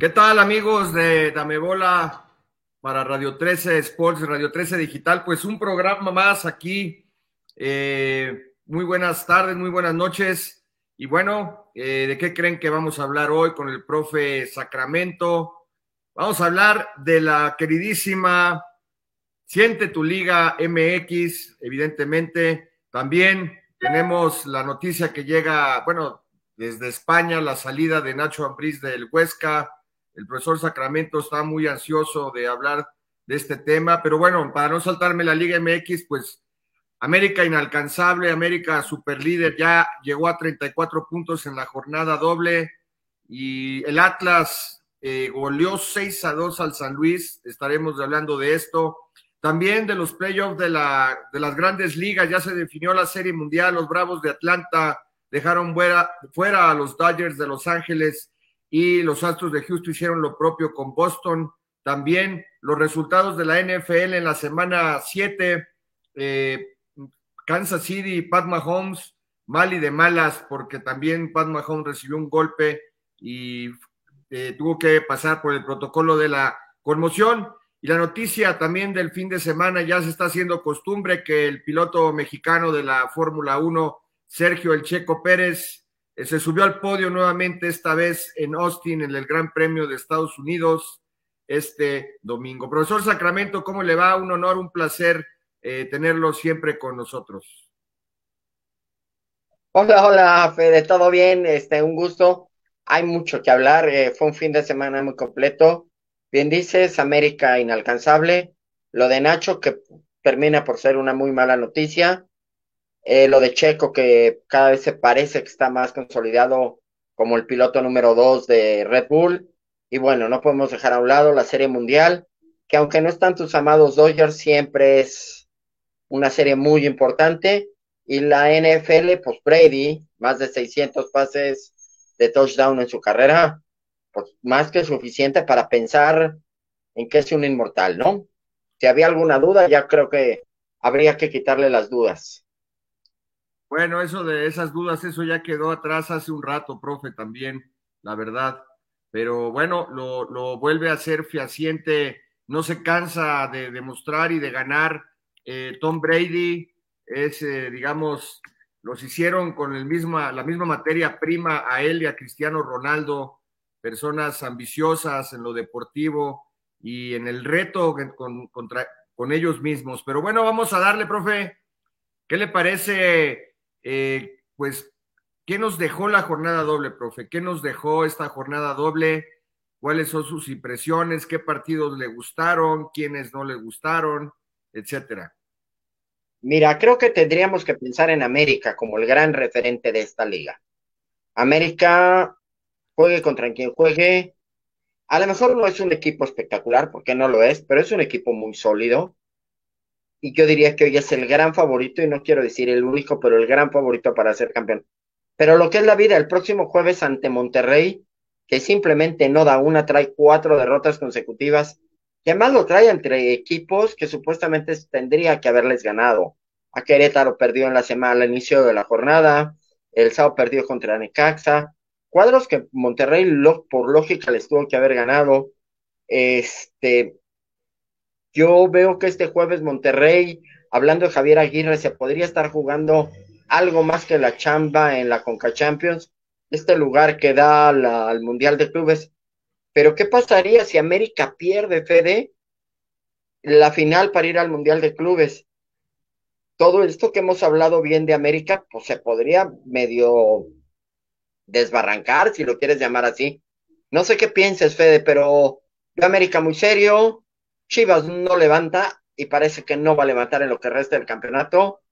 ¿Qué tal amigos de Dame Bola para Radio 13 Sports, Radio 13 Digital? Pues un programa más aquí. Eh, muy buenas tardes, muy buenas noches. Y bueno, eh, ¿de qué creen que vamos a hablar hoy con el profe Sacramento? Vamos a hablar de la queridísima Siente tu Liga MX, evidentemente. También tenemos la noticia que llega, bueno, desde España, la salida de Nacho Ambriz del Huesca el profesor Sacramento está muy ansioso de hablar de este tema, pero bueno, para no saltarme la Liga MX, pues América inalcanzable, América superlíder, ya llegó a 34 puntos en la jornada doble y el Atlas eh, goleó 6 a 2 al San Luis, estaremos hablando de esto. También de los playoffs de, la, de las grandes ligas, ya se definió la Serie Mundial, los Bravos de Atlanta dejaron fuera, fuera a los Dodgers de Los Ángeles y los Astros de Houston hicieron lo propio con Boston. También los resultados de la NFL en la semana 7, eh, Kansas City, Pat Mahomes, mal y de malas, porque también Pat Mahomes recibió un golpe y eh, tuvo que pasar por el protocolo de la conmoción. Y la noticia también del fin de semana ya se está haciendo costumbre que el piloto mexicano de la Fórmula 1, Sergio El Checo Pérez, se subió al podio nuevamente, esta vez en Austin, en el Gran Premio de Estados Unidos, este domingo. Profesor Sacramento, ¿cómo le va? Un honor, un placer eh, tenerlo siempre con nosotros. Hola, hola, Fede, ¿todo bien? Este, un gusto. Hay mucho que hablar. Eh, fue un fin de semana muy completo. Bien dices, América inalcanzable. Lo de Nacho, que termina por ser una muy mala noticia. Eh, lo de Checo, que cada vez se parece que está más consolidado como el piloto número dos de Red Bull. Y bueno, no podemos dejar a un lado la Serie Mundial, que aunque no están tus amados Dodgers, siempre es una serie muy importante. Y la NFL, pues Brady, más de 600 pases de touchdown en su carrera, pues más que suficiente para pensar en que es un inmortal, ¿no? Si había alguna duda, ya creo que habría que quitarle las dudas. Bueno, eso de esas dudas, eso ya quedó atrás hace un rato, profe, también, la verdad. Pero bueno, lo, vuelve a ser fehaciente, no se cansa de demostrar y de ganar. Eh, Tom Brady es, eh, digamos, los hicieron con el misma, la misma materia prima a él y a Cristiano Ronaldo, personas ambiciosas en lo deportivo y en el reto con, contra, con ellos mismos. Pero bueno, vamos a darle, profe, ¿qué le parece? Eh, pues, ¿qué nos dejó la jornada doble, profe? ¿Qué nos dejó esta jornada doble? ¿Cuáles son sus impresiones? ¿Qué partidos le gustaron? ¿Quiénes no le gustaron? Etcétera. Mira, creo que tendríamos que pensar en América como el gran referente de esta liga. América, juegue contra quien juegue, a lo mejor no es un equipo espectacular, porque no lo es, pero es un equipo muy sólido y yo diría que hoy es el gran favorito, y no quiero decir el único, pero el gran favorito para ser campeón. Pero lo que es la vida, el próximo jueves ante Monterrey, que simplemente no da una, trae cuatro derrotas consecutivas, que además lo trae entre equipos que supuestamente tendría que haberles ganado. A Querétaro perdió en la semana al inicio de la jornada, el sábado perdió contra Necaxa, cuadros que Monterrey por lógica les tuvo que haber ganado. Este, yo veo que este jueves Monterrey, hablando de Javier Aguirre, se podría estar jugando algo más que la chamba en la Conca Champions, este lugar que da al Mundial de Clubes. Pero ¿qué pasaría si América pierde, Fede, la final para ir al Mundial de Clubes? Todo esto que hemos hablado bien de América, pues se podría medio desbarrancar, si lo quieres llamar así. No sé qué pienses, Fede, pero yo América muy serio, Chivas no levanta y parece que no va a levantar en lo que resta del campeonato.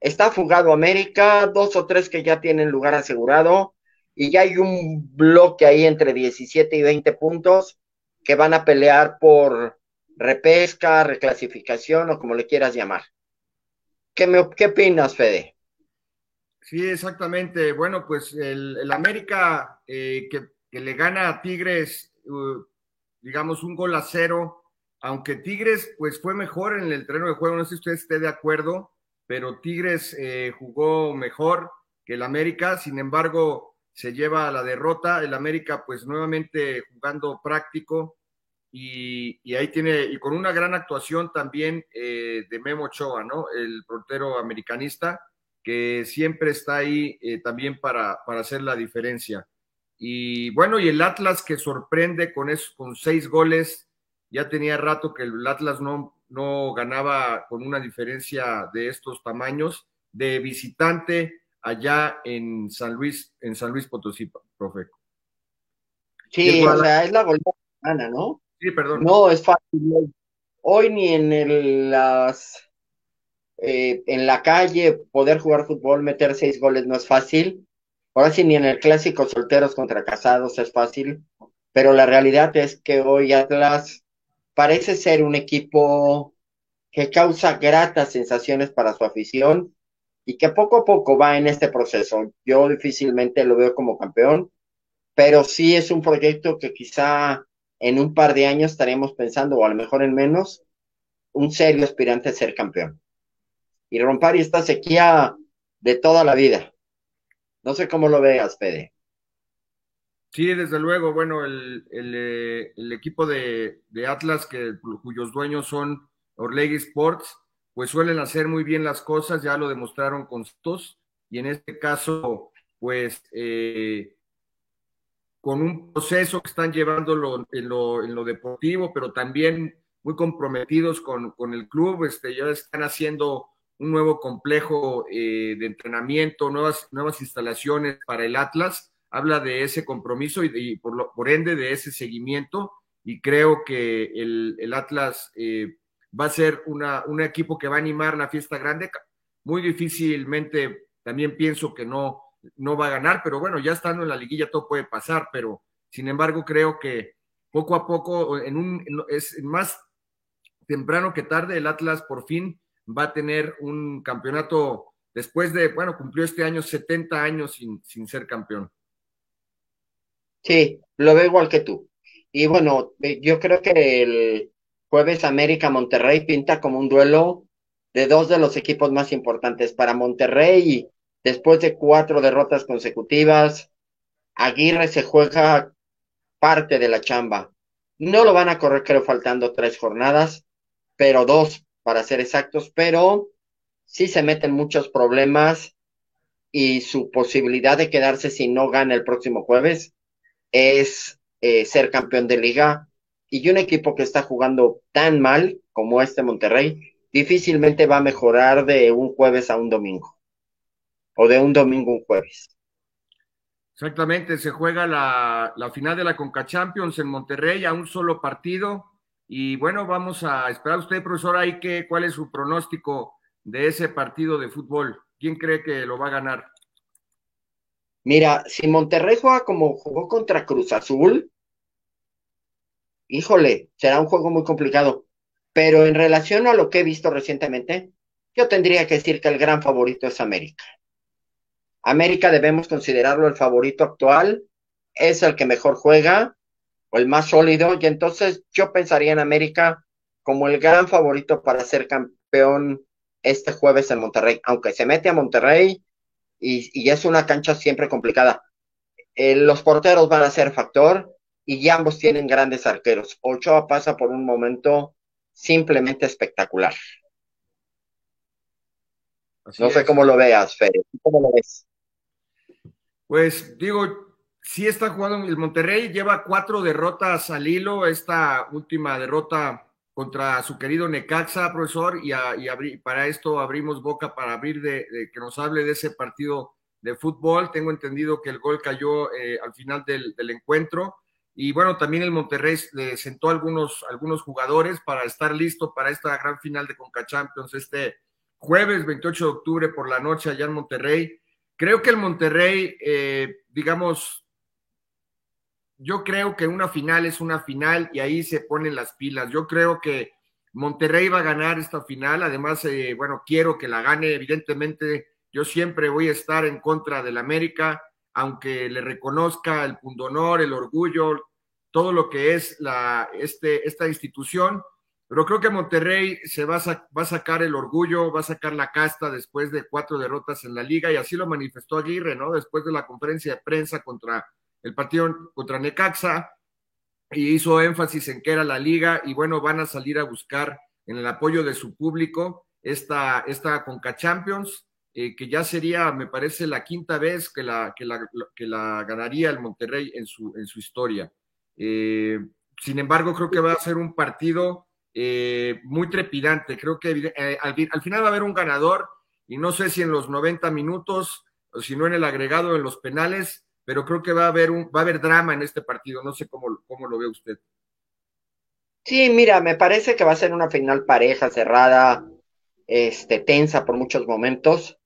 Está fugado América, dos o tres que ya tienen lugar asegurado y ya hay un bloque ahí entre 17 y 20 puntos que van a pelear por repesca, reclasificación o como le quieras llamar. ¿Qué, me, qué opinas, Fede? Sí, exactamente. Bueno, pues el, América eh, que, le gana a Tigres, uh, digamos, un gol a cero aunque Tigres pues fue mejor en el terreno de juego, no sé si usted esté de acuerdo, pero Tigres eh, jugó mejor que el América, sin embargo, se lleva a la derrota, el América pues nuevamente jugando práctico y, ahí tiene, y con una gran actuación también eh, de Memo Ochoa, ¿no? El portero americanista, que siempre está ahí eh, también para, para hacer la diferencia. Y bueno, y el Atlas que sorprende con, eso, con seis goles, ya tenía rato que el Atlas no, no ganaba con una diferencia de estos tamaños, de visitante allá en San Luis, en San Luis Potosí, profe. Sí, o sea, es la goleada, ¿no? Sí, perdón. No es fácil. Hoy ni en las eh, en la calle poder jugar fútbol, meter seis goles no es fácil. Ahora sí, ni en el clásico solteros contra casados es fácil. Pero la realidad es que hoy Atlas parece ser un equipo que causa gratas sensaciones para su afición y que poco a poco va en este proceso. Yo difícilmente lo veo como campeón, pero sí es un proyecto que quizá en un par de años estaremos pensando, o a lo mejor en menos, un serio aspirante a ser campeón. Y romper esta sequía de toda la vida. No sé cómo lo veas, Fede. Sí, desde luego, bueno, el, eh, equipo de, Atlas, que, cuyos dueños son Orlegui Sports, pues suelen hacer muy bien las cosas, ya lo demostraron con estos, y en este caso, pues eh, con un proceso que están llevándolo en lo, en lo deportivo, pero también muy comprometidos con, con, el club, este, ya están haciendo un nuevo complejo eh, de entrenamiento, nuevas, nuevas instalaciones para el Atlas, habla de ese compromiso y, por, lo, por, ende de ese seguimiento, y creo que el, el Atlas eh, va a ser una, un equipo que va a animar la fiesta grande, muy difícilmente también pienso que no no va a ganar, pero bueno, ya estando en la liguilla todo puede pasar, pero sin embargo creo que poco a poco, en un, es más temprano que tarde, el Atlas por fin va a tener un campeonato después de, bueno, cumplió este año 70 años sin, sin ser campeón. Sí, lo veo igual que tú. Y bueno, eh, yo creo que el jueves América Monterrey pinta como un duelo de dos de los equipos más importantes para Monterrey Después de cuatro derrotas consecutivas, Aguirre se juega parte de la chamba. No lo van a correr, creo, faltando tres jornadas, pero dos, para ser exactos, pero sí se meten muchos problemas y su posibilidad de quedarse si no gana el próximo jueves es eh, ser campeón de liga. Y un equipo que está jugando tan mal como este Monterrey, difícilmente va a mejorar de un jueves a un domingo o de un domingo un jueves. Exactamente, se juega la, final de la Conca Champions en Monterrey a un solo partido. Y bueno, vamos a esperar a usted, profesor, ahí que, cuál es su pronóstico de ese partido de fútbol. ¿Quién cree que lo va a ganar? Mira, si Monterrey juega como jugó contra Cruz Azul, híjole, será un juego muy complicado. Pero en relación a lo que he visto recientemente, yo tendría que decir que el gran favorito es América. América debemos considerarlo el favorito actual, es el que mejor juega o el más sólido, y entonces yo pensaría en América como el gran favorito para ser campeón este jueves en Monterrey, aunque se mete a Monterrey y, es una cancha siempre complicada. Eh, los porteros van a ser factor y ambos tienen grandes arqueros. Ochoa pasa por un momento simplemente espectacular. no sé cómo lo veas, Fede. ¿Cómo lo ves? Pues digo, sí está jugando el Monterrey, lleva cuatro derrotas al hilo, esta última derrota contra su querido Necaxa, profesor, y, para esto abrimos boca para abrir de, que nos hable de ese partido de fútbol. Tengo entendido que el gol cayó eh, al final del, encuentro. Y bueno, también el Monterrey le sentó algunos, algunos jugadores para estar listo para esta gran final de Conca Champions este jueves 28 de octubre por la noche allá en Monterrey. Creo que el Monterrey, eh, digamos, yo creo que una final es una final y ahí se ponen las pilas. Yo creo que Monterrey va a ganar esta final. Además, eh, bueno, quiero que la gane. Evidentemente, yo siempre voy a estar en contra del América, aunque le reconozca el pundonor, el orgullo, todo lo que es la, este, esta institución. pero creo que Monterrey se va a, va a sacar el orgullo, va a sacar la casta después de cuatro derrotas en la liga y así lo manifestó Aguirre, ¿no? Después de la conferencia de prensa contra el partido contra Necaxa y hizo énfasis en que era la liga y bueno, van a salir a buscar en el apoyo de su público esta, esta Conca Champions, eh, que ya sería, me parece, la quinta vez que la, que la, que la ganaría el Monterrey en su, en su historia. Eh, sin embargo, creo que va a ser un partido eh, muy trepidante. Creo que al, al, final va a haber un ganador y no sé si en los 90 minutos o si no en el agregado, en los penales, pero creo que va a haber un, va a haber drama en este partido. No sé cómo, cómo lo ve usted. Sí, mira, me parece que va a ser una final pareja, cerrada, este, tensa por muchos momentos,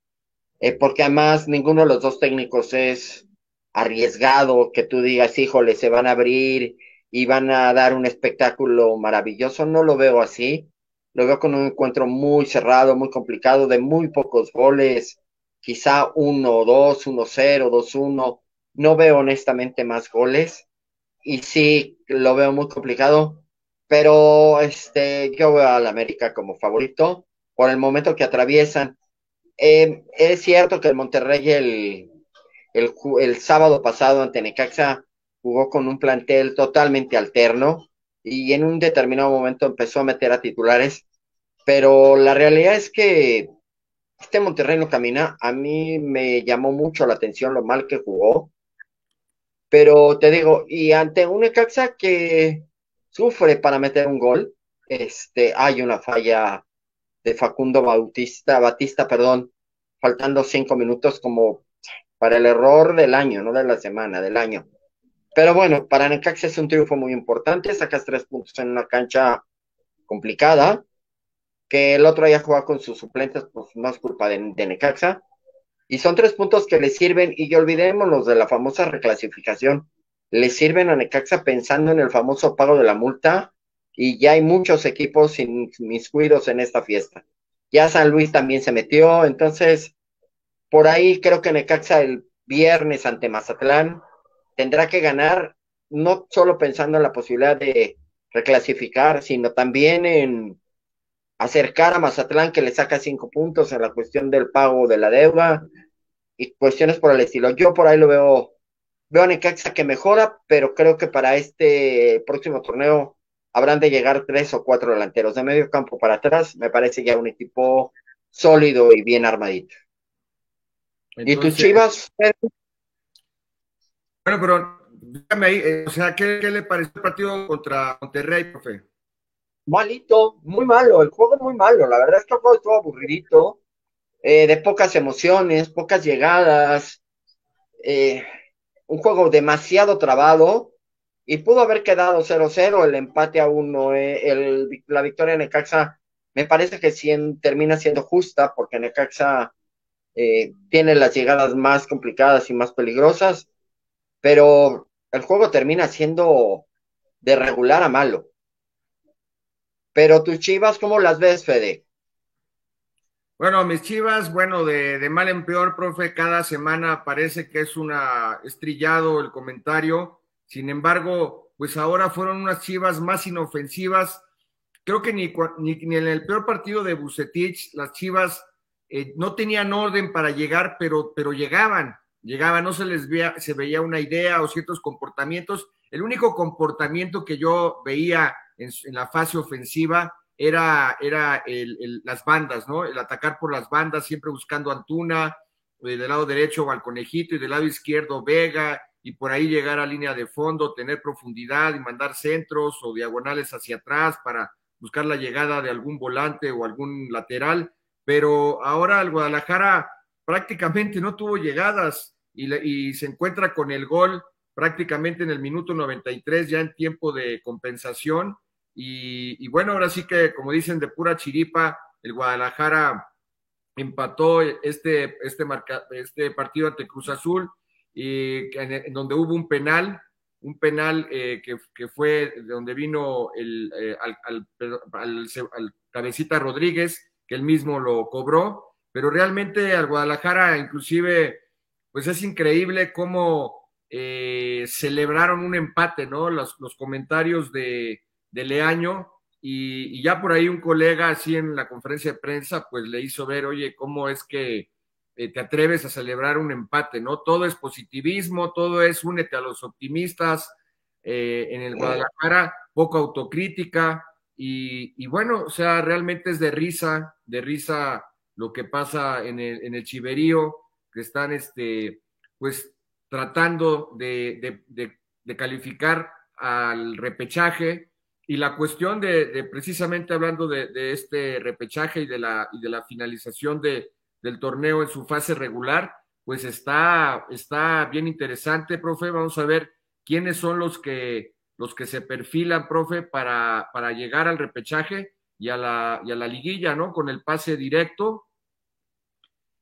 eh, porque además ninguno de los dos técnicos es arriesgado que tú digas, híjole, se van a abrir y van a dar un espectáculo maravilloso. No lo veo así. Lo veo con un encuentro muy cerrado, muy complicado, de muy pocos goles, quizá uno, dos, uno, cero, dos, uno. No veo honestamente más goles y sí lo veo muy complicado, pero este, yo veo al América como favorito por el momento que atraviesan. Eh, es cierto que el Monterrey el, el, el, sábado pasado ante Necaxa jugó con un plantel totalmente alterno y en un determinado momento empezó a meter a titulares, pero la realidad es que este Monterrey no camina. A mí me llamó mucho la atención lo mal que jugó. Pero te digo, y ante un Necaxa que sufre para meter un gol, este, hay una falla de Facundo Bautista, Batista, perdón, faltando cinco minutos como para el error del año, no de la semana, del año. Pero bueno, para Necaxa es un triunfo muy importante, sacas tres puntos en una cancha complicada, que el otro haya jugado con sus suplentes, pues no es culpa de, de Necaxa, y son tres puntos que le sirven, y ya olvidémonos de la famosa reclasificación. Le sirven a Necaxa pensando en el famoso pago de la multa, y ya hay muchos equipos inmiscuidos en esta fiesta. Ya San Luis también se metió, entonces por ahí creo que Necaxa el viernes ante Mazatlán tendrá que ganar, no solo pensando en la posibilidad de reclasificar, sino también en acercar a Mazatlán que le saca cinco puntos en la cuestión del pago de la deuda y cuestiones por el estilo. Yo por ahí lo veo, veo a Necaxa que mejora, pero creo que para este próximo torneo habrán de llegar tres o cuatro delanteros de medio campo para atrás. Me parece ya un equipo sólido y bien armadito. ¿Y tus chivas? Bueno, pero dígame ahí, eh, o sea, ¿qué, ¿qué, le pareció el partido contra Monterrey, profe? Malito, muy malo, el juego muy malo, la verdad es que el juego estuvo aburridito, eh, de pocas emociones, pocas llegadas, eh, un juego demasiado trabado y pudo haber quedado 0-0, el empate a uno, eh, el, la victoria en Necaxa me parece que termina siendo justa porque Necaxa eh, tiene las llegadas más complicadas y más peligrosas, pero el juego termina siendo de regular a malo. Pero tus chivas, ¿cómo las ves, Fede? Bueno, mis chivas, bueno, de, mal en peor, profe, cada semana parece que es una estrillado el comentario. Sin embargo, pues ahora fueron unas chivas más inofensivas. Creo que ni, ni, ni en el peor partido de Bucetich, las chivas eh, no tenían orden para llegar, pero, pero llegaban, llegaban, no se les veía, se veía una idea o ciertos comportamientos. El único comportamiento que yo veía en, la fase ofensiva era, era el, las bandas, ¿no? El atacar por las bandas, siempre buscando Antuna, eh, del lado derecho al conejito y del lado izquierdo Vega, y por ahí llegar a línea de fondo, tener profundidad y mandar centros o diagonales hacia atrás para buscar la llegada de algún volante o algún lateral. Pero ahora el Guadalajara prácticamente no tuvo llegadas y se encuentra con el gol prácticamente en el minuto 93 ya en tiempo de compensación. Y, bueno, ahora sí que, como dicen, de pura chiripa, el Guadalajara empató este, este, marca, este partido ante Cruz Azul, y en, en donde hubo un penal, un penal eh, que, que, fue de donde vino el, eh, al, al, al, al, cabecita Rodríguez, que él mismo lo cobró, pero realmente al Guadalajara inclusive, pues es increíble cómo eh, celebraron un empate, ¿no? Los, los comentarios de, de Leaño y, ya por ahí un colega, así en la conferencia de prensa, pues le hizo ver, oye, ¿cómo es que eh, te atreves a celebrar un empate? ¿No? Todo es positivismo, todo es únete a los optimistas. Eh, en el Guadalajara, poca autocrítica, y, bueno, o sea, realmente es de risa, de risa lo que pasa en el, en el Chiverío, que están, este, pues, tratando de, de calificar al repechaje y la cuestión de, precisamente hablando de, este repechaje y de la, y de la finalización de, del torneo en su fase regular, pues está, está bien interesante, profe. Vamos a ver quiénes son los que, los que se perfilan, profe, para, para llegar al repechaje y a, la, y a la liguilla, ¿no? Con el pase directo.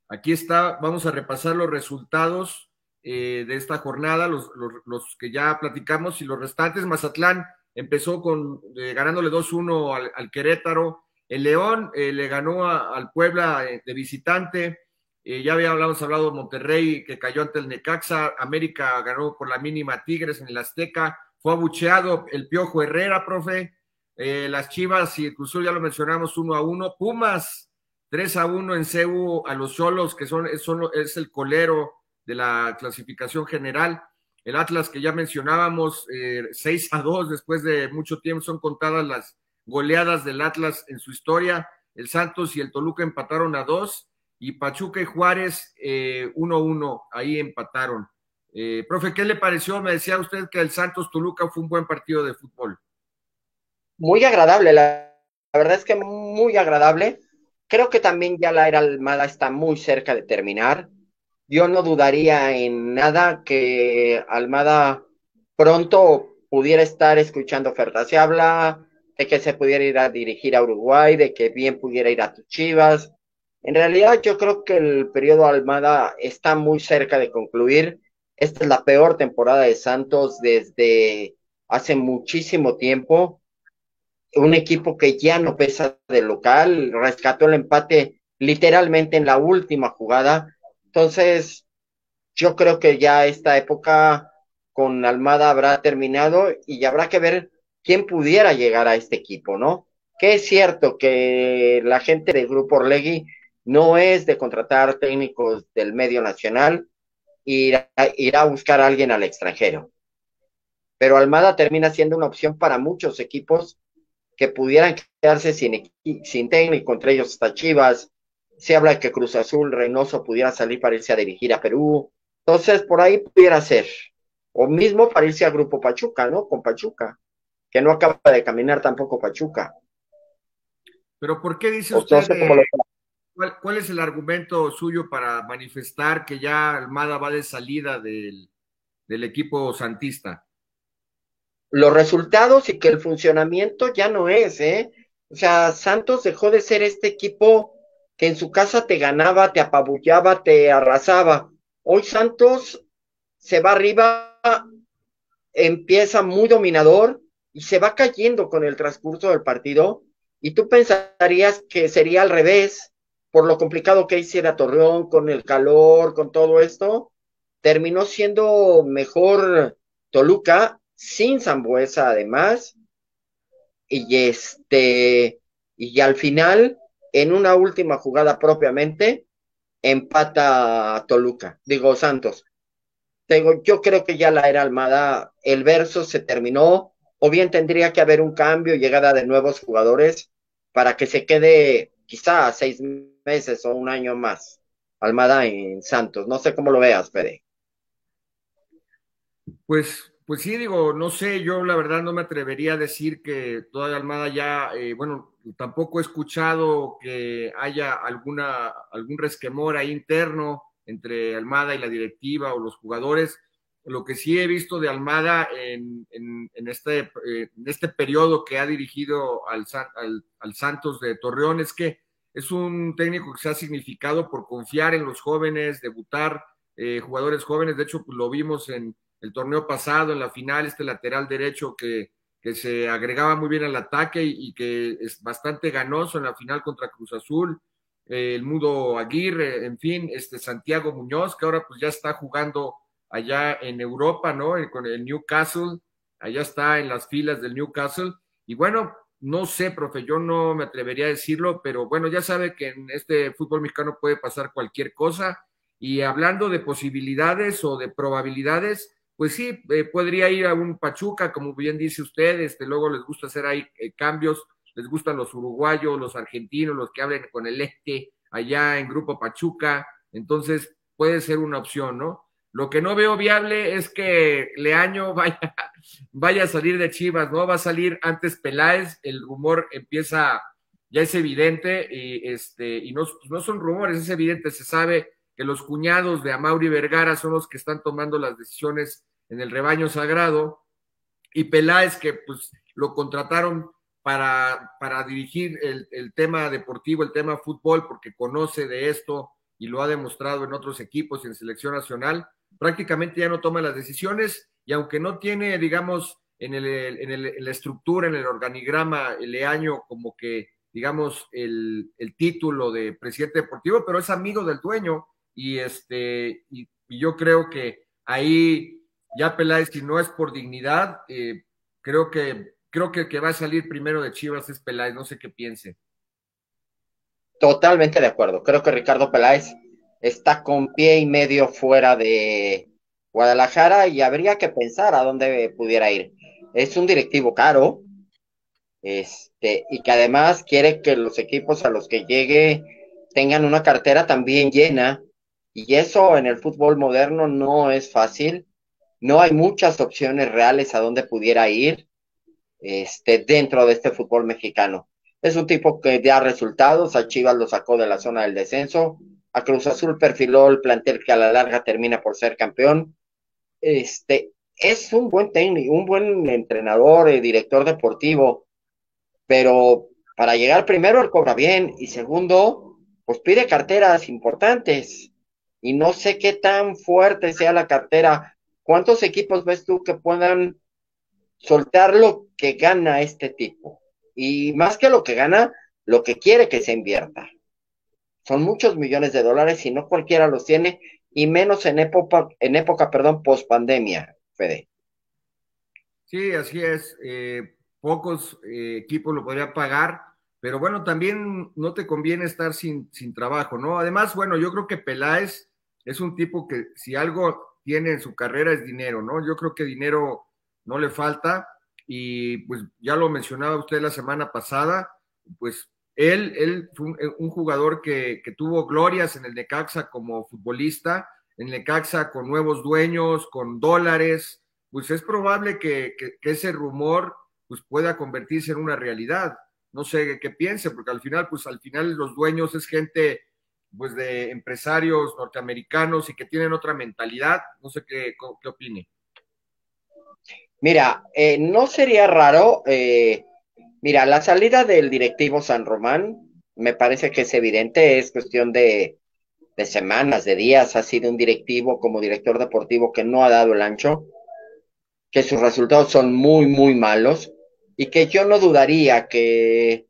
Aquí está, vamos a repasar los resultados eh, de esta jornada, los, los, los, que ya platicamos y los restantes. Mazatlán empezó con eh, ganándole 2-1 al, Querétaro. El León eh, le ganó al Puebla eh, de visitante. ya había hablado, hablado de Monterrey que cayó ante el Necaxa. América ganó por la mínima Tigres en el Azteca. Fue abucheado el Piojo Herrera, profe. las Chivas y el Cruzul ya lo mencionamos 1 a 1. Pumas 3 a 1 en CEU a los solos, que son, son, es el colero de la clasificación general. El Atlas que ya mencionábamos, eh, 6 a 2 después de mucho tiempo, son contadas las goleadas del Atlas en su historia. El Santos y el Toluca empataron a 2 y Pachuca y Juárez 1-1, eh, ahí empataron. Eh, profe, ¿qué le pareció? Me decía usted que el Santos Toluca fue un buen partido de fútbol. Muy agradable, la, verdad es que muy agradable. Creo que también ya la era Almada está muy cerca de terminar yo no dudaría en nada que Almada pronto pudiera estar escuchando ofertas. Se habla de que se pudiera ir a dirigir a Uruguay, de que bien pudiera ir a tus Chivas. En realidad yo creo que el periodo Almada está muy cerca de concluir. Esta es la peor temporada de Santos desde hace muchísimo tiempo. Un equipo que ya no pesa de local, rescató el empate literalmente en la última jugada entonces, yo creo que ya esta época con Almada habrá terminado y habrá que ver quién pudiera llegar a este equipo, ¿no? Que es cierto que la gente del Grupo Orlegui no es de contratar técnicos del medio nacional, irá, irá a buscar a alguien al extranjero. Pero Almada termina siendo una opción para muchos equipos que pudieran quedarse sin, sin técnico, entre ellos hasta Chivas, se habla de que Cruz Azul, Reynoso pudiera salir para irse a dirigir a Perú. Entonces, por ahí pudiera ser. O mismo para irse al Grupo Pachuca, ¿no? Con Pachuca, que no acaba de caminar tampoco Pachuca. Pero ¿por qué dice usted ¿cuál, es el argumento suyo para manifestar que ya Almada va de salida del, del equipo santista? Los resultados y que el funcionamiento ya no es, ¿eh? O sea, Santos dejó de ser este equipo que en su casa te ganaba, te apabullaba, te arrasaba. Hoy Santos se va arriba, empieza muy dominador y se va cayendo con el transcurso del partido. Y tú pensarías que sería al revés, por lo complicado que hiciera Torreón, con el calor, con todo esto. Terminó siendo mejor Toluca, sin Zambuesa además. Y este, y al final en una última jugada propiamente, empata Toluca, digo Santos. Tengo, yo creo que ya la era Almada, el verso se terminó, o bien tendría que haber un cambio, llegada de nuevos jugadores, para que se quede quizá seis meses o un año más Almada en Santos. No sé cómo lo veas, Fede. Pues pues sí, digo, no sé, yo la verdad no me atrevería a decir que toda Almada ya, eh, bueno, tampoco he escuchado que haya alguna, algún resquemor ahí interno entre Almada y la directiva o los jugadores. Lo que sí he visto de Almada en, este, eh, en este periodo que ha dirigido al, al, Santos de Torreón es que es un técnico que se ha significado por confiar en los jóvenes, debutar eh, jugadores jóvenes. De hecho, pues, lo vimos en el torneo pasado, en la final, este lateral derecho que, que se agregaba muy bien al ataque y, que es bastante ganoso en la final contra Cruz Azul, el Mudo Aguirre, en fin, este Santiago Muñoz, que ahora pues ya está jugando allá en Europa, ¿no? Con el Newcastle, allá está en las filas del Newcastle. Y bueno, no sé, profe, yo no me atrevería a decirlo, pero bueno, ya sabe que en este fútbol mexicano puede pasar cualquier cosa. Y hablando de posibilidades o de probabilidades, pues sí, eh, podría ir a un Pachuca, como bien dice usted, este, luego les gusta hacer ahí eh, cambios, les gustan los uruguayos, los argentinos, los que hablen con el este, allá en Grupo Pachuca, entonces puede ser una opción, ¿no? Lo que no veo viable es que Leaño vaya, vaya a salir de Chivas, ¿no? Va a salir antes Peláez, el rumor empieza, ya es evidente, y, este, y no, no son rumores, es evidente, se sabe que los cuñados de Amauri Vergara son los que están tomando las decisiones en el rebaño sagrado, y Peláez, que pues lo contrataron para, para dirigir el, el, tema deportivo, el tema fútbol, porque conoce de esto y lo ha demostrado en otros equipos y en selección nacional, prácticamente ya no toma las decisiones y aunque no tiene, digamos, en, el, en, el, en la estructura, en el organigrama, el año como que, digamos, el, el, título de presidente deportivo, pero es amigo del dueño y, este, y, yo creo que ahí ya Peláez, si no es por dignidad, eh, creo que creo que el que va a salir primero de Chivas es Peláez, no sé qué piense. Totalmente de acuerdo. Creo que Ricardo Peláez está con pie y medio fuera de Guadalajara y habría que pensar a dónde pudiera ir. Es un directivo caro, este, y que además quiere que los equipos a los que llegue tengan una cartera también llena, y eso en el fútbol moderno no es fácil. No hay muchas opciones reales a dónde pudiera ir este, dentro de este fútbol mexicano. Es un tipo que da resultados, a Chivas lo sacó de la zona del descenso, a Cruz Azul perfiló el plantel que a la larga termina por ser campeón. Este, es un buen técnico, un buen entrenador, y director deportivo, pero para llegar primero él cobra bien y segundo, pues pide carteras importantes y no sé qué tan fuerte sea la cartera. ¿Cuántos equipos ves tú que puedan soltar lo que gana este tipo? Y más que lo que gana, lo que quiere que se invierta. Son muchos millones de dólares y no cualquiera los tiene, y menos en época, en época, perdón, post pandemia, Fede. Sí, así es. Eh, pocos eh, equipos lo podrían pagar, pero bueno, también no te conviene estar sin, sin trabajo, ¿no? Además, bueno, yo creo que Peláez es un tipo que si algo tiene en su carrera es dinero, ¿no? Yo creo que dinero no le falta y pues ya lo mencionaba usted la semana pasada, pues él, él fue un, un jugador que, que, tuvo glorias en el Necaxa como futbolista, en Necaxa con nuevos dueños, con dólares, pues es probable que, que, que, ese rumor pues pueda convertirse en una realidad. No sé qué piense, porque al final, pues al final los dueños es gente pues de empresarios norteamericanos y que tienen otra mentalidad. No sé qué, qué opine. Mira, eh, no sería raro eh, Mira, la salida del directivo San Román me parece que es evidente, es cuestión de, de semanas, de días. Ha sido un directivo como director deportivo que no ha dado el ancho, que sus resultados son muy, muy malos y que yo no dudaría que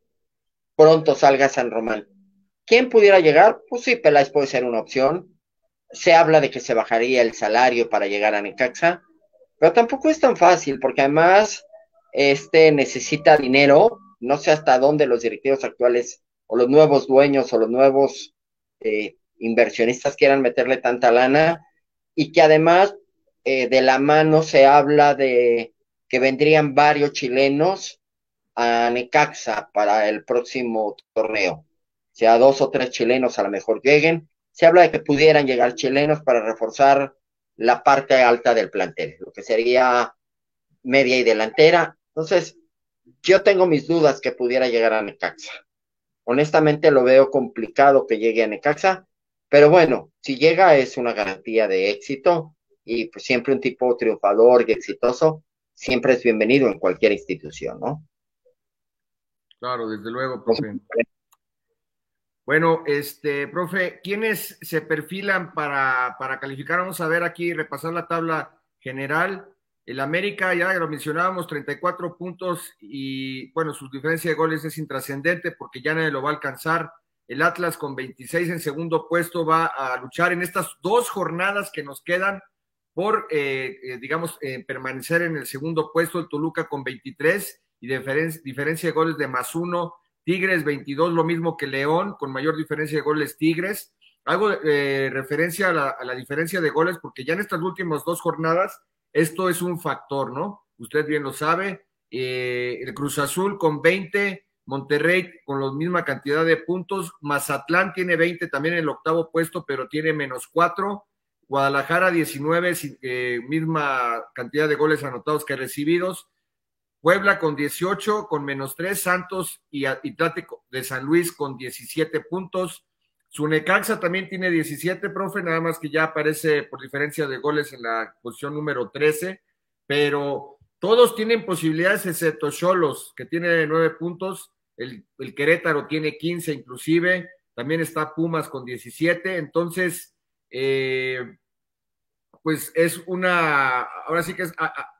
pronto salga San Román. ¿Quién pudiera llegar? Pues sí, Peláez puede ser una opción. Se habla de que se bajaría el salario para llegar a Necaxa, pero tampoco es tan fácil porque además este necesita dinero, no sé hasta dónde los directivos actuales o los nuevos dueños o los nuevos eh, inversionistas quieran meterle tanta lana y que además eh, de la mano se habla de que vendrían varios chilenos a Necaxa para el próximo torneo. Sea, dos o tres chilenos a lo mejor lleguen. Se habla de que pudieran llegar chilenos para reforzar la parte alta del plantel, lo que sería media y delantera. Entonces, yo tengo mis dudas que pudiera llegar a Necaxa. Honestamente lo veo complicado que llegue a Necaxa, pero bueno, si llega es una garantía de éxito y pues siempre un tipo triunfador y exitoso siempre es bienvenido en cualquier institución, ¿no? Claro, desde luego, profe. Bueno, este, profe, ¿quiénes se perfilan para, para calificar? Vamos a ver aquí, repasar la tabla general. El América, ya lo mencionábamos, 34 puntos y bueno, su diferencia de goles es intrascendente porque ya nadie lo va a alcanzar. El Atlas con 26 en segundo puesto va a luchar en estas dos jornadas que nos quedan por, eh, eh, digamos, eh, permanecer en el segundo puesto. El Toluca con 23 y diferencia de goles de más uno. Tigres 22, lo mismo que León, con mayor diferencia de goles Tigres. Hago eh, referencia a la, diferencia de goles porque ya en estas últimas dos jornadas esto es un factor, ¿no? Usted bien lo sabe. Eh, el Cruz Azul con 20, Monterrey con la misma cantidad de puntos, Mazatlán tiene 20 también en el octavo puesto, pero tiene menos 4, Guadalajara 19, eh, misma cantidad de goles anotados que recibidos, Puebla con 18, con menos 3, Santos y Atlético de San Luis con 17 puntos, Sunecaxa también tiene 17, profe, nada más que ya aparece por diferencia de goles en la posición número 13, pero todos tienen posibilidades excepto Cholos, que tiene 9 puntos, el, Querétaro tiene 15 inclusive, también está Pumas con 17, entonces, eh, pues es una, ahora sí que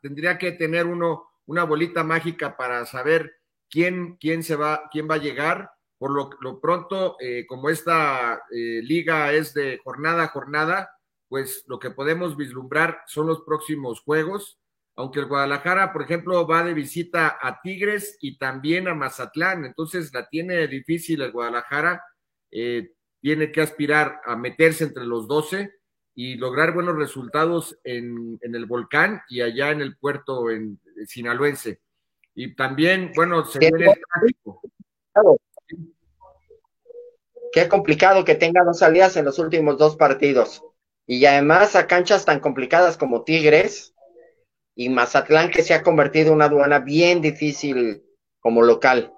tendría que tener uno una bolita mágica para saber quién, quién se va, quién va a llegar. Por lo, pronto, eh, como esta eh, liga es de jornada a jornada, pues lo que podemos vislumbrar son los próximos juegos, aunque el Guadalajara, por ejemplo, va de visita a Tigres y también a Mazatlán, entonces la tiene difícil el Guadalajara, eh, tiene que aspirar a meterse entre los 12 y lograr buenos resultados en, el volcán y allá en el puerto en, sinaloense. Y también, bueno, se viene el tráfico. Qué complicado que tenga dos salidas en los últimos dos partidos. Y además a canchas tan complicadas como Tigres y Mazatlán, que se ha convertido en una aduana bien difícil como local.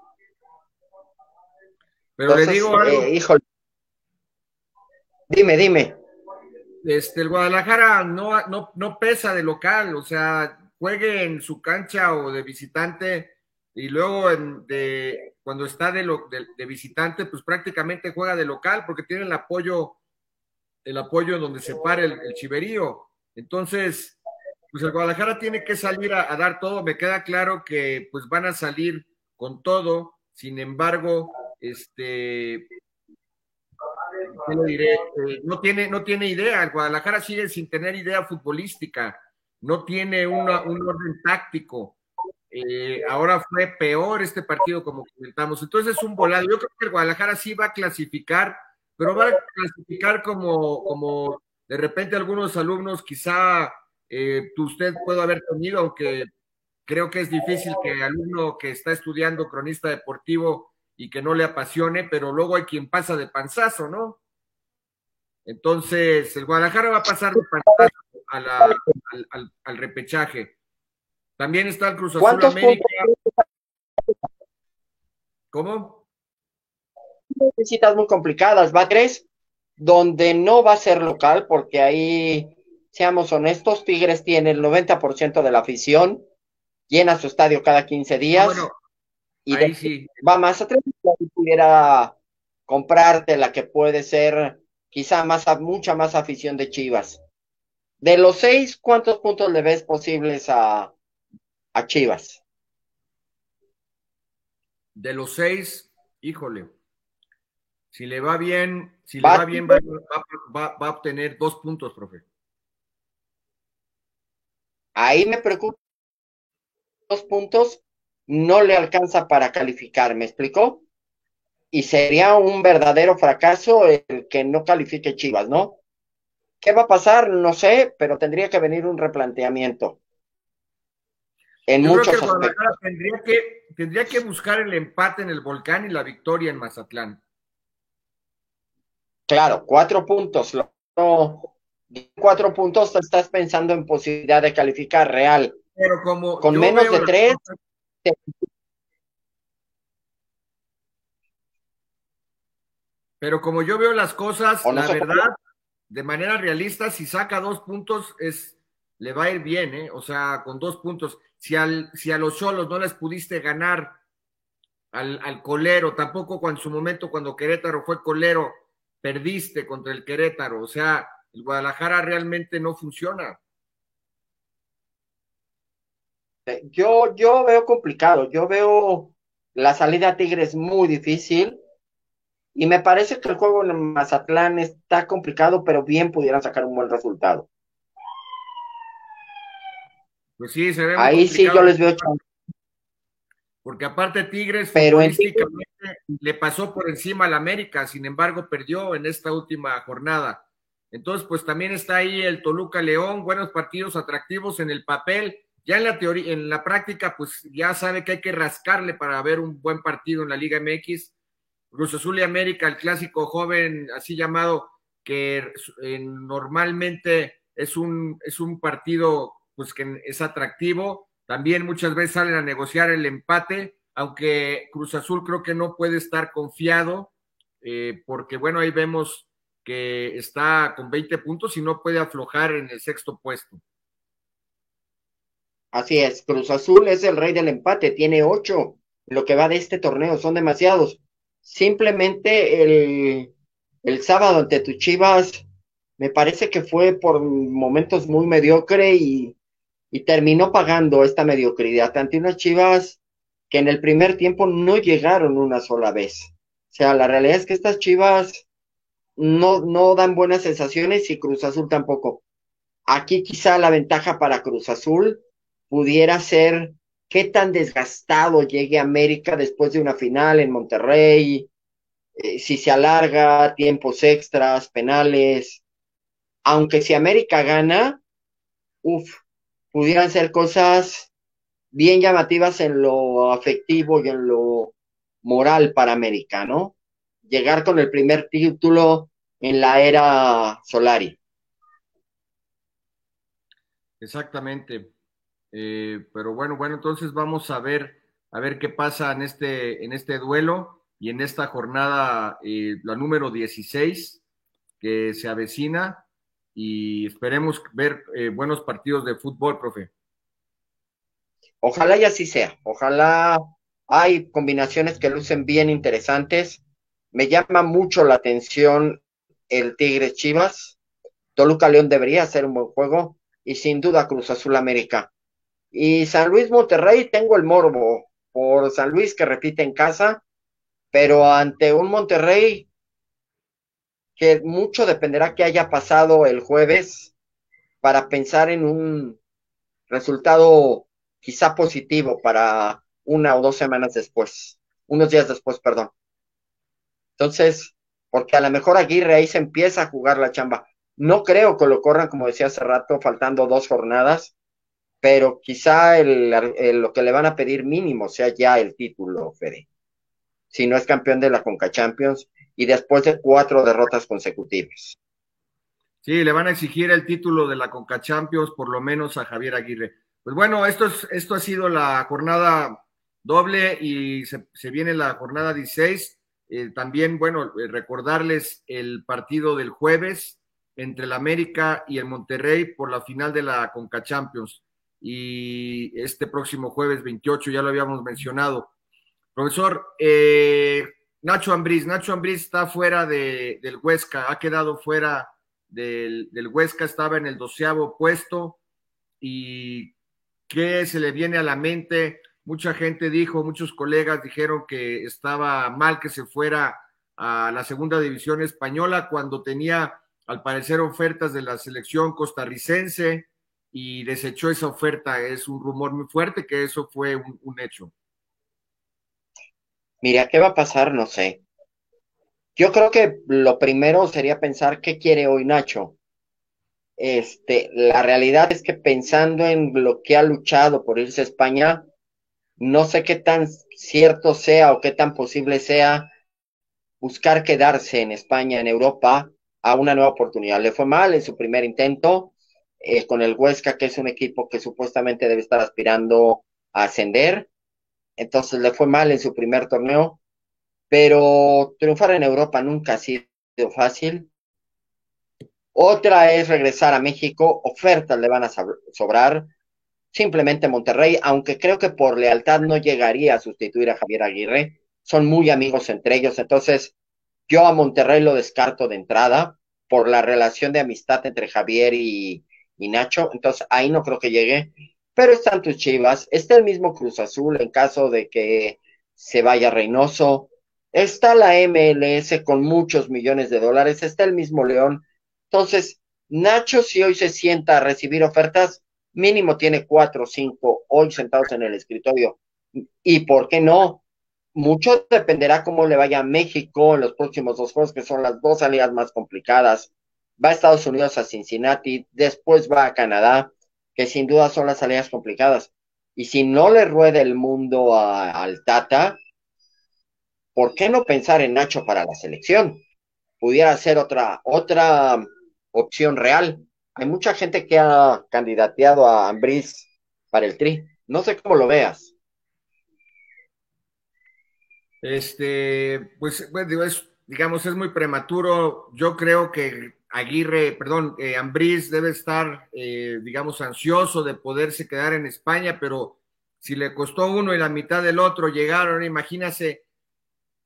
Pero le digo algo. Eh, dime, dime. Este, el Guadalajara no, no, no pesa de local, o sea, juegue en su cancha o de visitante y luego de, cuando está de, de, visitante, pues prácticamente juega de local porque tiene el apoyo, el apoyo donde se para el, chiverío. Entonces, pues el Guadalajara tiene que salir a, dar todo. Me queda claro que pues van a salir con todo. Sin embargo, este, diré? Eh, no, tiene, no tiene idea. El Guadalajara sigue sin tener idea futbolística. No tiene un orden táctico eh, ahora fue peor este partido, como comentamos. Entonces es un volado. Yo creo que el Guadalajara sí va a clasificar, pero va a clasificar como, como de repente algunos alumnos quizá eh, usted puede haber tenido, aunque creo que es difícil que alumno que está estudiando cronista deportivo y que no le apasione, pero luego hay quien pasa de panzazo, ¿no? Entonces, el Guadalajara va a pasar de panzazo al repechaje. También está el Cruz Azul América. ¿Cómo? Visitas muy complicadas, ¿va tres? Donde no va a ser local, porque ahí, seamos honestos, Tigres tiene el 90% de la afición, llena su estadio cada 15 días. Bueno, y ahí sí. va más atrás si pudiera comprarte la que puede ser quizá más mucha más afición de Chivas. De los seis, ¿cuántos puntos le ves posibles a, a Chivas? De los seis, híjole, si le va bien, si le va bien, va, a obtener dos puntos, profe. Ahí me preocupa. Dos puntos no le alcanza para calificar, ¿me explicó? Y sería un verdadero fracaso el que no califique Chivas, ¿no? ¿Qué va a pasar? No sé, pero tendría que venir un replanteamiento. En Yo creo que tendría que, tendría que buscar el empate en el volcán y la victoria en Mazatlán. Claro, cuatro puntos. No, cuatro puntos estás pensando en posibilidad de calificar real. Pero como con menos de tres. Pero como yo veo las cosas, la verdad, de manera realista, si saca dos puntos, es le va a ir bien, ¿eh? O sea, con dos puntos si, al, si a los solos no les pudiste ganar al, al, colero, tampoco cuando en su momento cuando Querétaro fue colero, perdiste contra el Querétaro, o sea, el Guadalajara realmente no funciona. Eh, yo, yo veo complicado, yo veo la salida a Tigres muy difícil y me parece que el juego en Mazatlán está complicado, pero bien pudieran sacar un buen resultado. Pues sí, se ve Ahí sí yo les veo porque aparte Tigres Pero le pasó por encima al América, sin embargo perdió en esta última jornada. Entonces, pues también está ahí el Toluca León, buenos partidos atractivos en el papel. Ya en la teoría, en la práctica, pues ya sabe que hay que rascarle para ver un buen partido en la Liga MX. Cruz Azul y América, el clásico joven, así llamado, que eh, normalmente es un, es un partido pues que es atractivo también muchas veces salen a negociar el empate, aunque Cruz Azul creo que no puede estar confiado, eh, porque bueno, ahí vemos que está con 20 puntos y no puede aflojar en el sexto puesto. Así es, Cruz Azul es el rey del empate, tiene ocho. Lo que va de este torneo son demasiados. Simplemente el, el sábado ante tu Chivas, me parece que fue por momentos muy mediocre y y terminó pagando esta mediocridad ante unas Chivas que en el primer tiempo no llegaron una sola vez. O sea, la realidad es que estas Chivas no, no dan buenas sensaciones y Cruz Azul tampoco. Aquí quizá la ventaja para Cruz Azul pudiera ser qué tan desgastado llegue América después de una final en Monterrey, eh, si se alarga, tiempos extras, penales. Aunque si América gana, uff, pudieran ser cosas bien llamativas en lo afectivo y en lo moral para América, ¿no? Llegar con el primer título en la era Solari. Exactamente. Eh, pero bueno, bueno, entonces vamos a ver, a ver qué pasa en este, en este duelo y en esta jornada, eh, la número 16, que se avecina y esperemos ver eh, buenos partidos de fútbol, profe. Ojalá y así sea. Ojalá hay combinaciones que lucen bien interesantes. Me llama mucho la atención el Tigre Chivas. Toluca León debería ser un buen juego y sin duda Cruz Azul América. Y San Luis Monterrey, tengo el morbo por San Luis que repite en casa, pero ante un Monterrey que mucho dependerá que haya pasado el jueves para pensar en un resultado quizá positivo para una o dos semanas después, unos días después, perdón. Entonces, porque a lo mejor Aguirre ahí se empieza a jugar la chamba. No creo que lo corran, como decía hace rato, faltando dos jornadas, pero quizá lo que le van a pedir mínimo sea ya el título, Fede. Si no es campeón de la Conca Champions y después de cuatro derrotas consecutivas. Sí, le van a exigir el título de la Conca Champions, por lo menos a Javier Aguirre. Pues bueno, esto, es, esto ha sido la jornada doble y se, viene la jornada 16. Eh, también, bueno, eh, recordarles el partido del jueves entre el América y el Monterrey por la final de la Conca Champions. Y este próximo jueves 28, ya lo habíamos mencionado. Profesor, eh, Nacho Ambriz, Nacho Ambriz está fuera de, del Huesca, ha quedado fuera del, del, Huesca, estaba en el doceavo puesto y ¿qué se le viene a la mente? Mucha gente dijo, muchos colegas dijeron que estaba mal que se fuera a la segunda división española cuando tenía al parecer ofertas de la selección costarricense y desechó esa oferta. Es un rumor muy fuerte que eso fue un, hecho. Mira, ¿qué va a pasar? No sé. Yo creo que lo primero sería pensar qué quiere hoy Nacho. Este, la realidad es que pensando en lo que ha luchado por irse a España, no sé qué tan cierto sea o qué tan posible sea buscar quedarse en España, en Europa, a una nueva oportunidad. Le fue mal en su primer intento con el Huesca, que es un equipo que supuestamente debe estar aspirando a ascender entonces le fue mal en su primer torneo, pero triunfar en Europa nunca ha sido fácil. Otra es regresar a México, ofertas le van a sobrar. Simplemente Monterrey, aunque creo que por lealtad no llegaría a sustituir a Javier Aguirre, son muy amigos entre ellos, entonces yo a Monterrey lo descarto de entrada por la relación de amistad entre Javier y, y Nacho, entonces ahí no creo que llegue pero están tus Chivas, está el mismo Cruz Azul en caso de que se vaya Reynoso, está la MLS con muchos millones de dólares, está el mismo León. Entonces, Nacho, si hoy se sienta a recibir ofertas, mínimo tiene cuatro o cinco hoy sentados en el escritorio. Y por qué no, mucho dependerá cómo le vaya a México en los próximos dos juegos, que son las dos salidas más complicadas. Va a Estados Unidos a Cincinnati, después va a Canadá, que sin duda son las salidas complicadas. Y si no le ruede el mundo al Tata, ¿por qué no pensar en Nacho para la selección? Pudiera ser otra, otra opción real. Hay mucha gente que ha candidateado a Ambris para el Tri. No sé cómo lo veas. Este, pues, bueno, digamos, es muy prematuro. Yo creo que Aguirre, perdón, eh, Ambriz debe estar, eh, digamos, ansioso de poderse quedar en España, pero si le costó uno y la mitad del otro llegaron, imagínase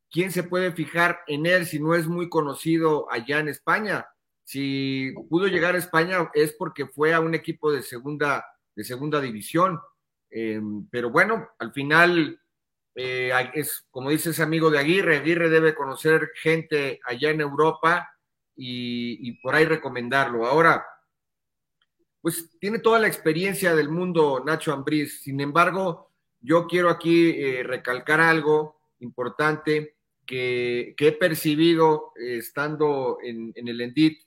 quién se puede fijar en él si no es muy conocido allá en España. Si pudo llegar a España es porque fue a un equipo de segunda, de segunda división. Em, pero bueno, al final eh, es como dice ese amigo de Aguirre, Aguirre debe conocer gente allá en Europa y, por ahí recomendarlo. Ahora, pues tiene toda la experiencia del mundo Nacho Ambriz. Sin embargo, yo quiero aquí eh, recalcar algo importante que, he percibido eh, estando en, en el Endit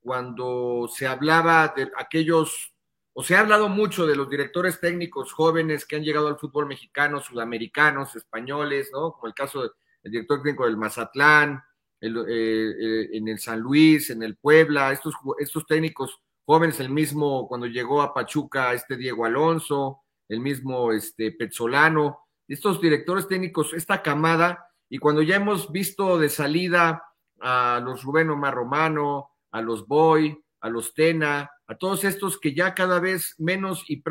cuando se hablaba de aquellos o se ha hablado mucho de los directores técnicos jóvenes que han llegado al fútbol mexicano, sudamericanos, españoles, ¿no? Como el caso del director técnico del Mazatlán, eh, eh, en el San Luis, en el Puebla, estos, estos técnicos jóvenes, el mismo cuando llegó a Pachuca, este Diego Alonso, el mismo este, Petzolano, estos directores técnicos, esta camada, y cuando ya hemos visto de salida a los Rubén Omar Romano, a los Boy, a los Tena, a todos estos que ya cada vez menos y,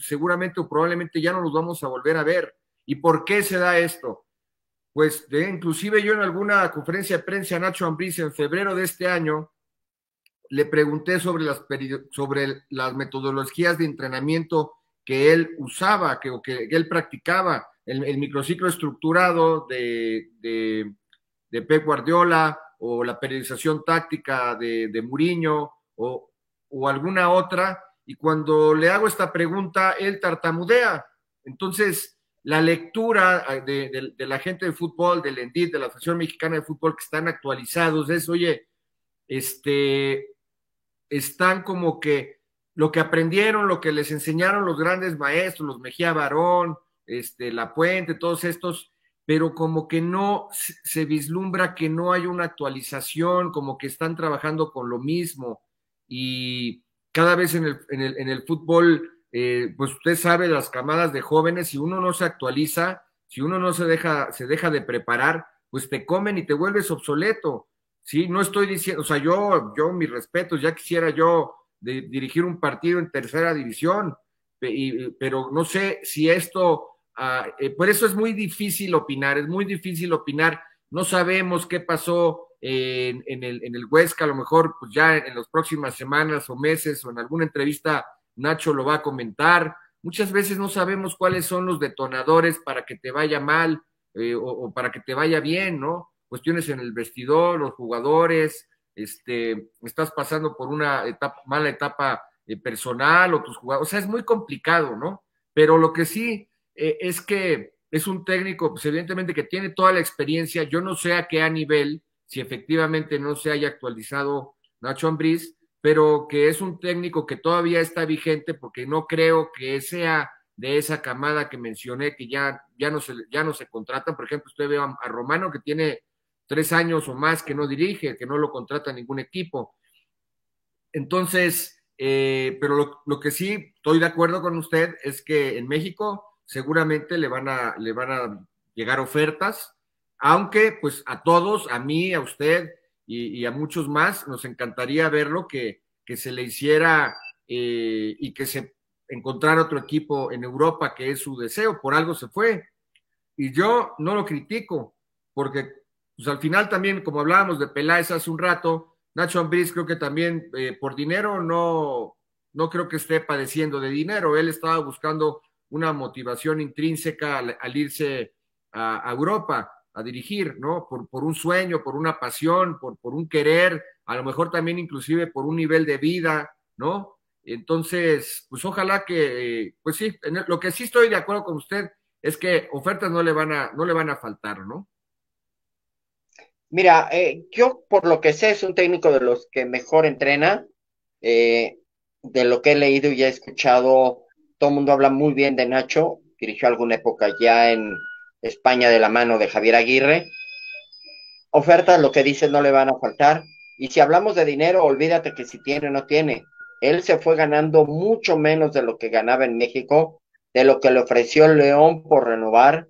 seguramente o probablemente ya no los vamos a volver a ver. ¿Y por qué se da esto? Pues inclusive yo en alguna conferencia de prensa a Nacho Ambriz en febrero de este año le pregunté sobre las, sobre las metodologías de entrenamiento que él usaba, que, que él practicaba, el, microciclo estructurado de, de, Pep Guardiola o la periodización táctica de, de Muriño o, o alguna otra, y cuando le hago esta pregunta, él tartamudea. Entonces, la lectura ah, de, la gente de fútbol, del ENDIT, de la Asociación Mexicana de Fútbol, que están actualizados, es, oye, este, están como que lo que aprendieron, lo que les enseñaron los grandes maestros, los Mejía Barón, este, La Puente, todos estos, pero como que no se vislumbra que no hay una actualización, como que están trabajando con lo mismo. Y cada vez en el, en el, en el fútbol, eh, pues usted sabe las camadas de jóvenes, si uno no se actualiza, si uno no se deja, se deja de preparar, pues te comen y te vuelves obsoleto. Sí, no estoy diciendo, o sea, yo, yo, mis respetos, ya quisiera yo dirigir un partido en tercera división, pero no sé si esto, ah, eh, por eso es muy difícil opinar, es muy difícil opinar, no sabemos qué pasó en, el, en el Huesca, a lo mejor pues ya en, las próximas semanas o meses o en alguna entrevista Nacho lo va a comentar. Muchas veces no sabemos cuáles son los detonadores para que te vaya mal eh, o, para que te vaya bien, ¿no? Cuestiones en el vestidor, los jugadores, este, estás pasando por una etapa, mala etapa eh, personal o tus jugadores, o sea, es muy complicado, ¿no? Pero lo que sí eh, es que es un técnico, pues evidentemente que tiene toda la experiencia, yo no sé a qué a nivel, si efectivamente no se haya actualizado Nacho Ambriz, pero que es un técnico que todavía está vigente porque no creo que sea de esa camada que mencioné que ya, ya, no, se, ya no se contratan. Por ejemplo, usted ve a, Romano que tiene tres años o más que no dirige, que no lo contrata ningún equipo. Entonces, eh, pero lo, lo, que sí estoy de acuerdo con usted es que en México seguramente le van a, le van a llegar ofertas aunque pues a todos, a mí, a usted y, a muchos más, nos encantaría verlo que, que se le hiciera eh, y que se encontrara otro equipo en Europa, que es su deseo, por algo se fue. Y yo no lo critico, porque pues al final también, como hablábamos de Peláez hace un rato, Nacho Ambriz creo que también eh, por dinero no, no creo que esté padeciendo de dinero. Él estaba buscando una motivación intrínseca al, irse a, Europa a dirigir, ¿no? Por, por un sueño, por una pasión, por, por un querer, a lo mejor también inclusive por un nivel de vida, ¿no? Entonces, pues ojalá que, pues sí, lo que sí estoy de acuerdo con usted es que ofertas no le van a, no le van a faltar, ¿no? Mira, eh, yo por lo que sé es un técnico de los que mejor entrena. Eh, de lo que he leído y he escuchado, todo el mundo habla muy bien de Nacho. Dirigió alguna época ya en España de la mano de Javier Aguirre. Ofertas, lo que dice, no le van a faltar. Y si hablamos de dinero, olvídate que si tiene o no tiene. Él se fue ganando mucho menos de lo que ganaba en México, de lo que le ofreció León por renovar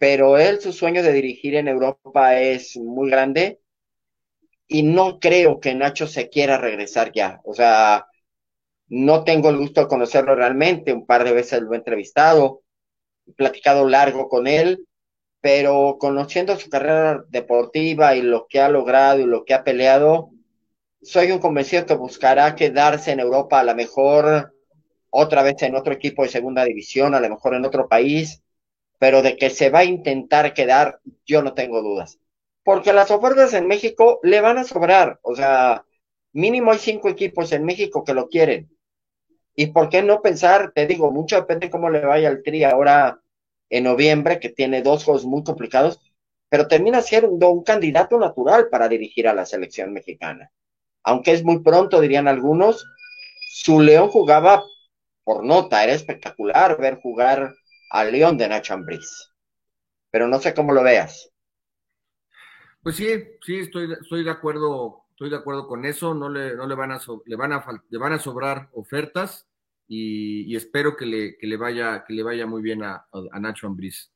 pero él su sueño de dirigir en Europa es muy grande y no creo que Nacho se quiera regresar ya. O sea, no tengo el gusto de conocerlo realmente, un par de veces lo he entrevistado, he platicado largo con él, pero conociendo su carrera deportiva y lo que ha logrado y lo que ha peleado, soy un convencido que buscará quedarse en Europa a lo mejor otra vez en otro equipo de segunda división, a lo mejor en otro país, pero de que se va a intentar quedar, yo no tengo dudas. Porque las ofertas en México le van a sobrar, o sea, mínimo hay cinco equipos en México que lo quieren. ¿Y por qué no pensar? Te digo, mucho depende cómo le vaya al Tri ahora en noviembre, que tiene dos juegos muy complicados, pero termina siendo un candidato natural para dirigir a la selección mexicana. Aunque es muy pronto, dirían algunos, su León jugaba por nota, era espectacular ver jugar al León de Nacho Ambriz. Pero no sé cómo lo veas. Pues sí, sí, estoy, de acuerdo, estoy de acuerdo con eso. No le, no le van a le van a le van a sobrar ofertas y, espero que le, que le vaya, que le vaya muy bien a, Nacho Ambriz.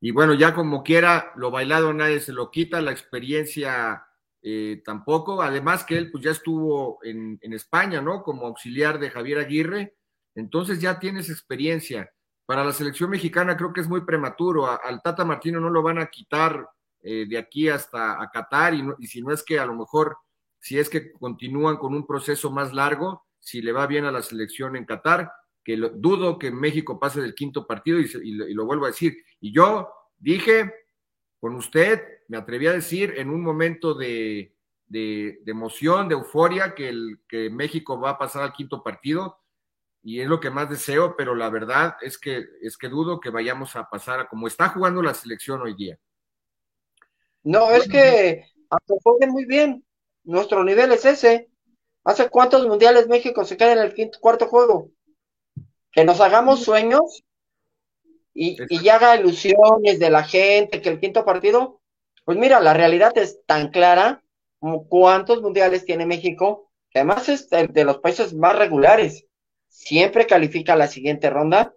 Y bueno, ya como quiera, lo bailado nadie se lo quita, la experiencia eh, tampoco. Además que él pues ya estuvo en, en España, ¿no? Como auxiliar de Javier Aguirre. Entonces ya tienes experiencia para la selección mexicana creo que es muy prematuro. al Tata Martino no lo van a quitar eh, de aquí hasta a Qatar y, si no es que a lo mejor, si es que continúan con un proceso más largo, si le va bien a la selección en Qatar, que dudo que México pase del quinto partido y, lo vuelvo a decir. Y yo dije con usted, me atreví a decir en un momento de, emoción, de euforia, que, el, que México va a pasar al quinto partido y es lo que más deseo, pero la verdad es que, es que dudo que vayamos a pasar a como está jugando la selección hoy día. No, es que jueguen muy bien, nuestro nivel es ese. ¿Hace cuántos mundiales México se queda en el quinto, cuarto juego? Que nos hagamos sueños y, y ya haga ilusiones de la gente que el quinto partido, pues mira, la realidad es tan clara como cuántos mundiales tiene México, que además es de los países más regulares siempre califica la siguiente ronda,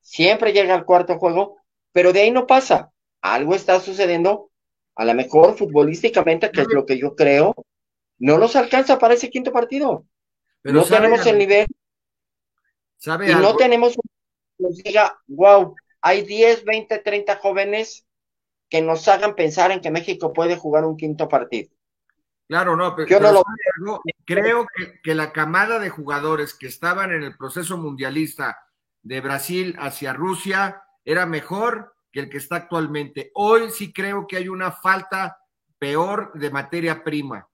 siempre llega al cuarto juego, pero de ahí no pasa. Algo está sucediendo, a lo mejor futbolísticamente, que es lo que yo creo, no nos alcanza para ese quinto partido. no tenemos el nivel. y no tenemos nos diga, wow, hay 10, 20, 30 jóvenes que nos hagan pensar en que México puede jugar un quinto partido. Claro, no, pero, creo que, la camada de jugadores que estaban en el proceso mundialista de Brasil hacia Rusia era mejor que el que está actualmente. Hoy sí creo que hay una falta peor de materia prima.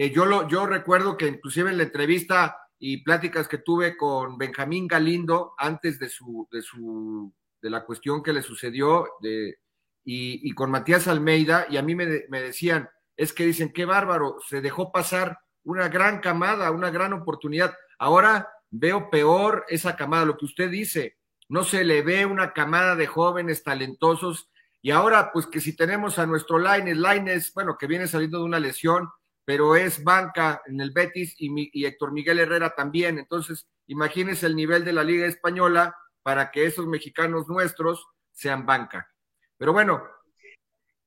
Eh, yo, lo, yo recuerdo que inclusive en la entrevista y pláticas que tuve con Benjamín Galindo antes de su, de su, de la cuestión que le sucedió, de, y, con Matías Almeida, y a mí me, me decían, es que dicen, qué bárbaro, se dejó pasar una gran camada, una gran oportunidad. Ahora veo peor esa camada, lo que usted dice, no se le ve una camada de jóvenes talentosos. Y ahora, pues que si tenemos a nuestro Laines, Laines, bueno, que viene saliendo de una lesión, pero es banca en el Betis y, y Héctor Miguel Herrera también. Entonces, imagínense el nivel de la Liga Española para que esos mexicanos nuestros sean banca. Pero bueno.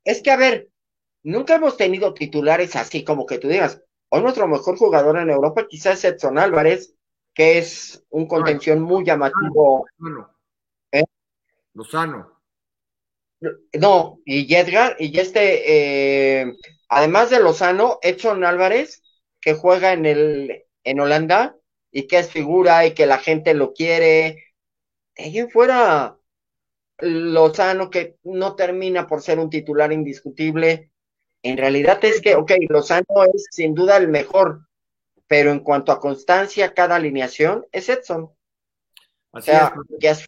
Es que, a ver, nunca hemos tenido titulares así como que tú digas, hoy nuestro mejor jugador en Europa quizás es Edson Álvarez, que es un contención muy llamativo. ¿Eh? Lozano. No, y Edgar, y este, eh, además de Lozano, Edson Álvarez, que juega en el, en Holanda, y que es figura y que la gente lo quiere. De fuera, Lozano, que no termina por ser un titular indiscutible, en realidad es que, ok, Lozano es sin duda el mejor, pero en cuanto a constancia, cada alineación es Edson. Así es,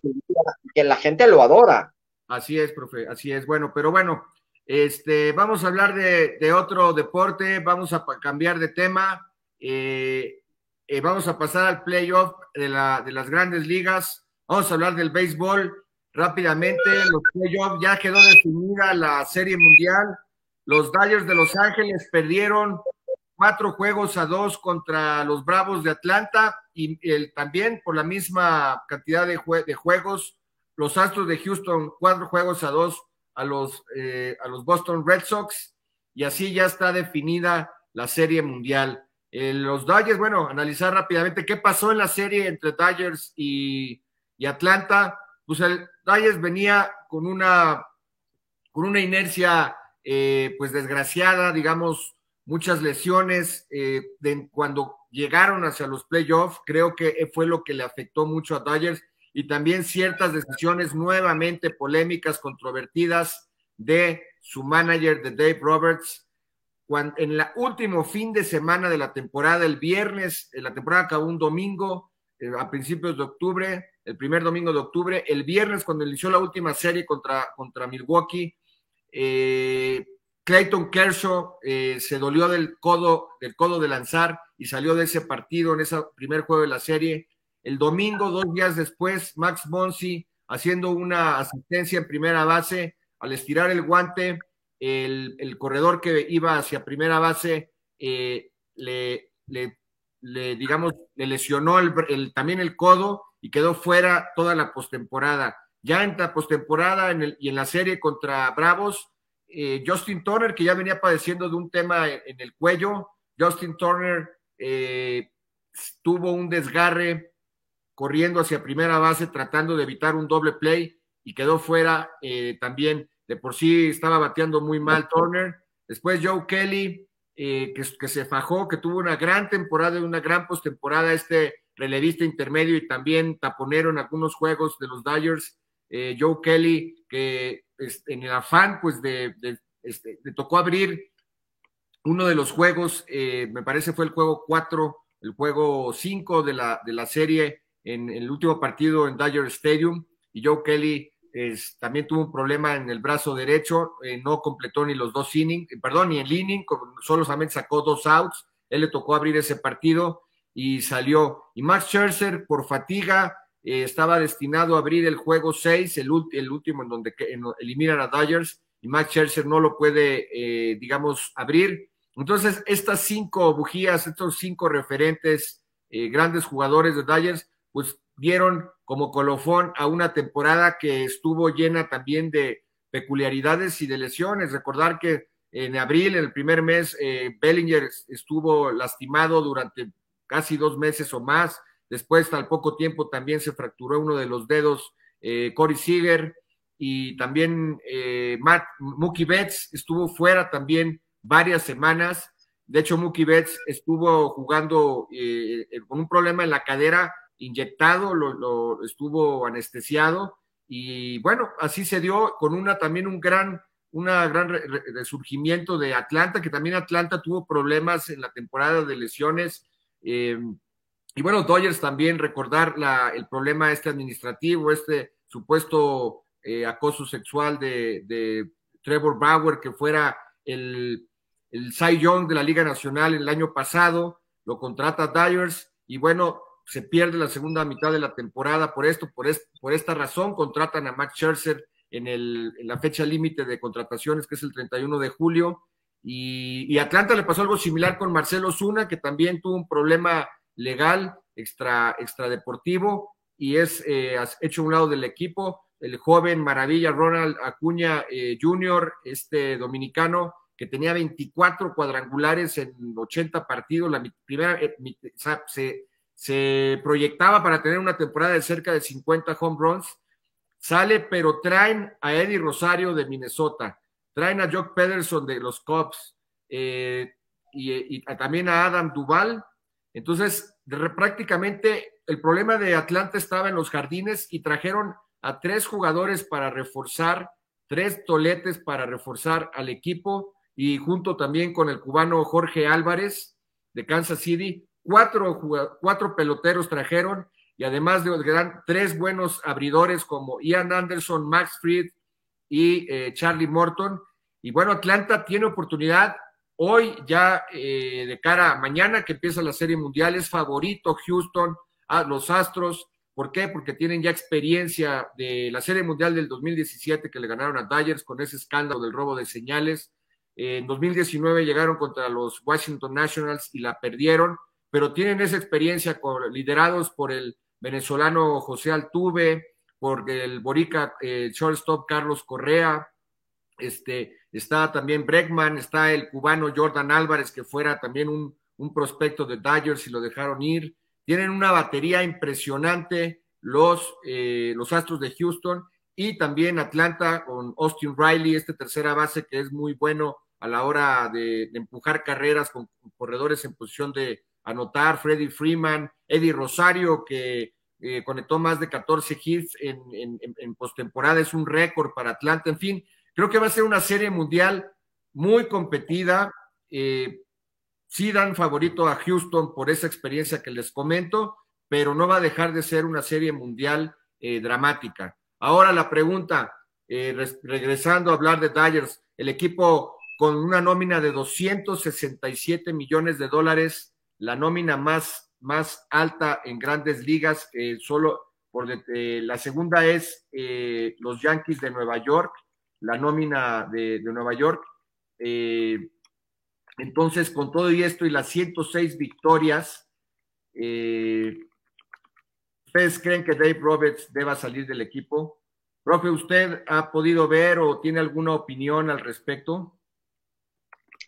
que, la gente lo adora. Así es, profe, así es. Bueno, pero bueno, este, vamos a hablar de, otro deporte, vamos a cambiar de tema. Eh, eh, vamos a pasar al playoff de, la, de las grandes ligas. Vamos a hablar del béisbol rápidamente. Los playoffs ya quedó definida la serie mundial. Los Dodgers de Los Ángeles perdieron cuatro juegos a dos contra los Bravos de Atlanta y también por la misma cantidad de, de, juegos, los Astros de Houston cuatro juegos a dos a los, eh, a los Boston Red Sox y así ya está definida la serie mundial. Eh, los Dodgers, bueno, analizar rápidamente qué pasó en la serie entre Dodgers y, y Atlanta. Pues el Dodgers venía con una, con una inercia eh, pues desgraciada, digamos, muchas lesiones cuando llegaron hacia los playoffs, creo que fue lo que le afectó mucho a Dodgers y también ciertas decisiones nuevamente polémicas, controvertidas de su manager, de Dave Roberts. Cuando, en el último fin de semana de la temporada, el viernes, eh, la temporada acabó un domingo, eh, a principios de octubre, el primer domingo de octubre, el viernes cuando inició la última serie contra, contra Milwaukee, eh, Clayton Kershaw se dolió del codo, del codo de lanzar y salió de ese partido en ese primer juego de la serie. El domingo, dos días después, Max Monsi haciendo una asistencia en primera base, al estirar el guante, el, corredor que iba hacia primera base eh, le, le, digamos, le lesionó el, también el codo y quedó fuera toda la postemporada. Ya en la postemporada y en la serie contra Bravos, eh, Justin Turner, que ya venía padeciendo de un tema en, el cuello. Justin Turner eh, tuvo un desgarre corriendo hacia primera base, tratando de evitar un doble play y quedó fuera eh, también. De por sí estaba bateando muy mal Turner. Después Joe Kelly, que, que, se fajó, que tuvo una gran temporada y una gran postemporada, este relevista intermedio y también taponero en algunos juegos de los Dodgers. Joe Kelly, que este, en el afán, pues, de, este, le tocó abrir uno de los juegos, eh, me parece fue el juego 4, el juego 5 de la, de la serie en, el último partido en Dodger Stadium, y Joe Kelly también tuvo un problema en el brazo derecho, eh, no completó ni los dos innings, eh, perdón, ni el inning, solamente sacó dos outs, él le tocó abrir ese partido y salió. Y Max Scherzer, por fatiga, eh, estaba destinado a abrir el juego 6, el, último en donde eliminan a Dodgers, y Max Scherzer no lo puede, eh, digamos, abrir. Entonces, estas cinco bujías, estos cinco referentes, eh, grandes jugadores de Dodgers, pues dieron como colofón a una temporada que estuvo llena también de peculiaridades y de lesiones. Recordar que en abril, en el primer mes, Bellinger estuvo lastimado durante casi dos meses o más Después, al poco tiempo, también se fracturó uno de los dedos eh, Corey Seager y también eh, Matt, Mookie Betts estuvo fuera también varias semanas. De hecho, Mookie Betts estuvo jugando eh, con un problema en la cadera, inyectado, lo, estuvo anestesiado y bueno, así se dio con una también un gran, una gran resurgimiento de Atlanta, que también Atlanta tuvo problemas en la temporada de lesiones. Y bueno, Dodgers también recordar la, el problema este administrativo, este supuesto eh, acoso sexual de, Trevor Bauer, que fuera el, el Cy Young de la Liga Nacional el año pasado, lo contrata Dodgers y bueno, se pierde la segunda mitad de la temporada por esto, por, por esta razón contratan a Max Scherzer en, el, la fecha límite de contrataciones, que es el 31 de julio, y, y Atlanta le pasó algo similar con Marcelo Zuna, que también tuvo un problema legal, extra, extradeportivo, y es eh, hecho a un lado del equipo. El joven maravilla Ronald Acuña eh, Jr., este dominicano, que tenía 24 cuadrangulares en 80 partidos, la primera eh, se proyectaba para tener una temporada de cerca de 50 home runs, sale, pero traen a Eddie Rosario de Minnesota, traen a Jock Pederson de los Cubs y, y, también a Adam Duval. Entonces, prácticamente el problema de Atlanta estaba en los jardines y trajeron a tres jugadores para reforzar, tres toletes para reforzar al equipo y junto también con el cubano Jorge Álvarez de Kansas City, cuatro, cuatro peloteros trajeron y además de tres buenos abridores como Ian Anderson, Max Fried y eh, Charlie Morton. Y bueno, Atlanta tiene oportunidad hoy ya eh, de cara a mañana que empieza la Serie Mundial, es favorito Houston, a los Astros. ¿Por qué? Porque tienen ya experiencia de la Serie Mundial del 2017 que le ganaron a Dodgers con ese escándalo del robo de señales. en 2019 llegaron contra los Washington Nationals y la perdieron, pero tienen esa experiencia liderados por el venezolano José Altuve, por el Borica eh, shortstop Carlos Correa, este, está también Bregman, está el cubano Jordan Álvarez, que fuera también un, un prospecto de Dodgers y lo dejaron ir. Tienen una batería impresionante los, eh, los Astros de Houston y también Atlanta con Austin Riley, este tercera base que es muy bueno a la hora de, empujar carreras con, corredores en posición de anotar, Freddy Freeman, Eddie Rosario que eh, conectó más de 14 hits en, postemporada, es un récord para Atlanta, en fin, creo que va a ser una serie mundial muy competida. Eh, Sí dan favorito a Houston por esa experiencia que les comento, pero no va a dejar de ser una serie mundial eh, dramática. Ahora la pregunta, eh, regresando a hablar de Dodgers, el equipo con una nómina de 267 millones de dólares, la nómina más, más alta en grandes ligas, eh, solo por la segunda es los Yankees de Nueva York, la nómina de, de Nueva York. Entonces, con todo y esto y las 106 victorias, eh, ¿ustedes creen que Dave Roberts deba salir del equipo? Profe, ¿usted ha podido ver o tiene alguna opinión al respecto?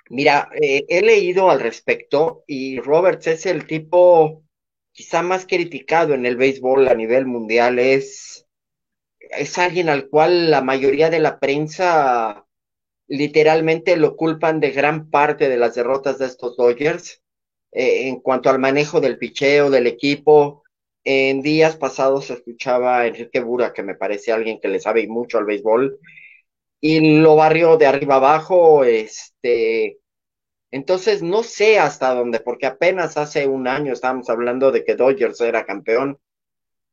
Mira, eh, he leído al respecto y Roberts es el tipo quizá más criticado en el béisbol a nivel mundial. Es, es alguien al cual la mayoría de la prensa literalmente lo culpan de gran parte de las derrotas de estos Dodgers eh, en cuanto al manejo del picheo del equipo. En días pasados escuchaba a Enrique Bura, que me parece alguien que le sabe mucho al béisbol, y lo barrió de arriba abajo, este, entonces no sé hasta dónde, porque apenas hace un año estábamos hablando de que Dodgers era campeón.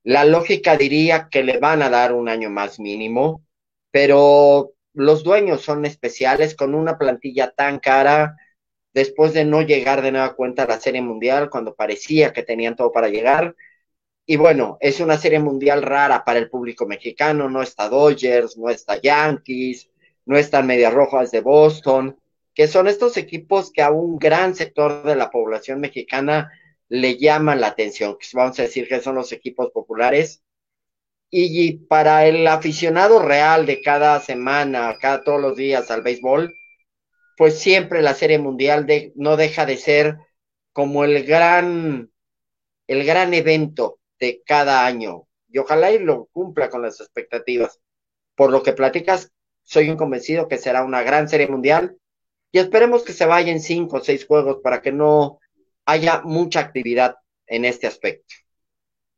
La lógica diría que le van a dar un año más mínimo, pero los dueños son especiales con una plantilla tan cara después de no llegar de nueva cuenta a la Serie Mundial cuando parecía que tenían todo para llegar. Y bueno, es una Serie Mundial rara para el público mexicano, no está Dodgers, no está Yankees, no están Medias Rojas de Boston, que son estos equipos que a un gran sector de la población mexicana le llaman la atención, vamos a decir que son los equipos populares. Y para el aficionado real de cada semana, cada todos los días al béisbol, pues siempre la Serie Mundial de, no deja de ser como el gran, el gran evento de cada año. Y ojalá y lo cumpla con las expectativas. Por lo que platicas, soy un convencido que será una gran Serie Mundial y esperemos que se vayan cinco o seis juegos para que no haya mucha actividad en este aspecto.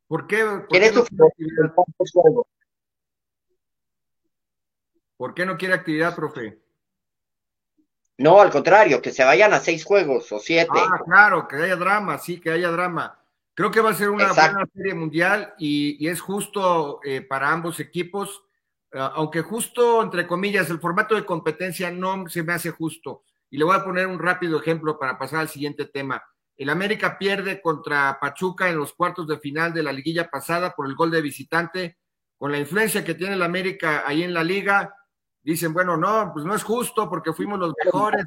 ¿Por qué? ¿Por qué no quiere actividad, profe? No, al contrario, que se vayan a seis juegos o siete. Ah, claro, que haya drama, sí, que haya drama. Creo que va a ser una buena serie mundial y, es justo eh, para ambos equipos, ah, aunque justo, entre comillas, el formato de competencia no se me hace justo. Y le voy a poner un rápido ejemplo para pasar al siguiente tema. El América pierde contra Pachuca en los cuartos de final de la liguilla pasada por el gol de visitante. Con la influencia que tiene el América ahí en la liga, dicen, bueno, no, pues no es justo porque fuimos los mejores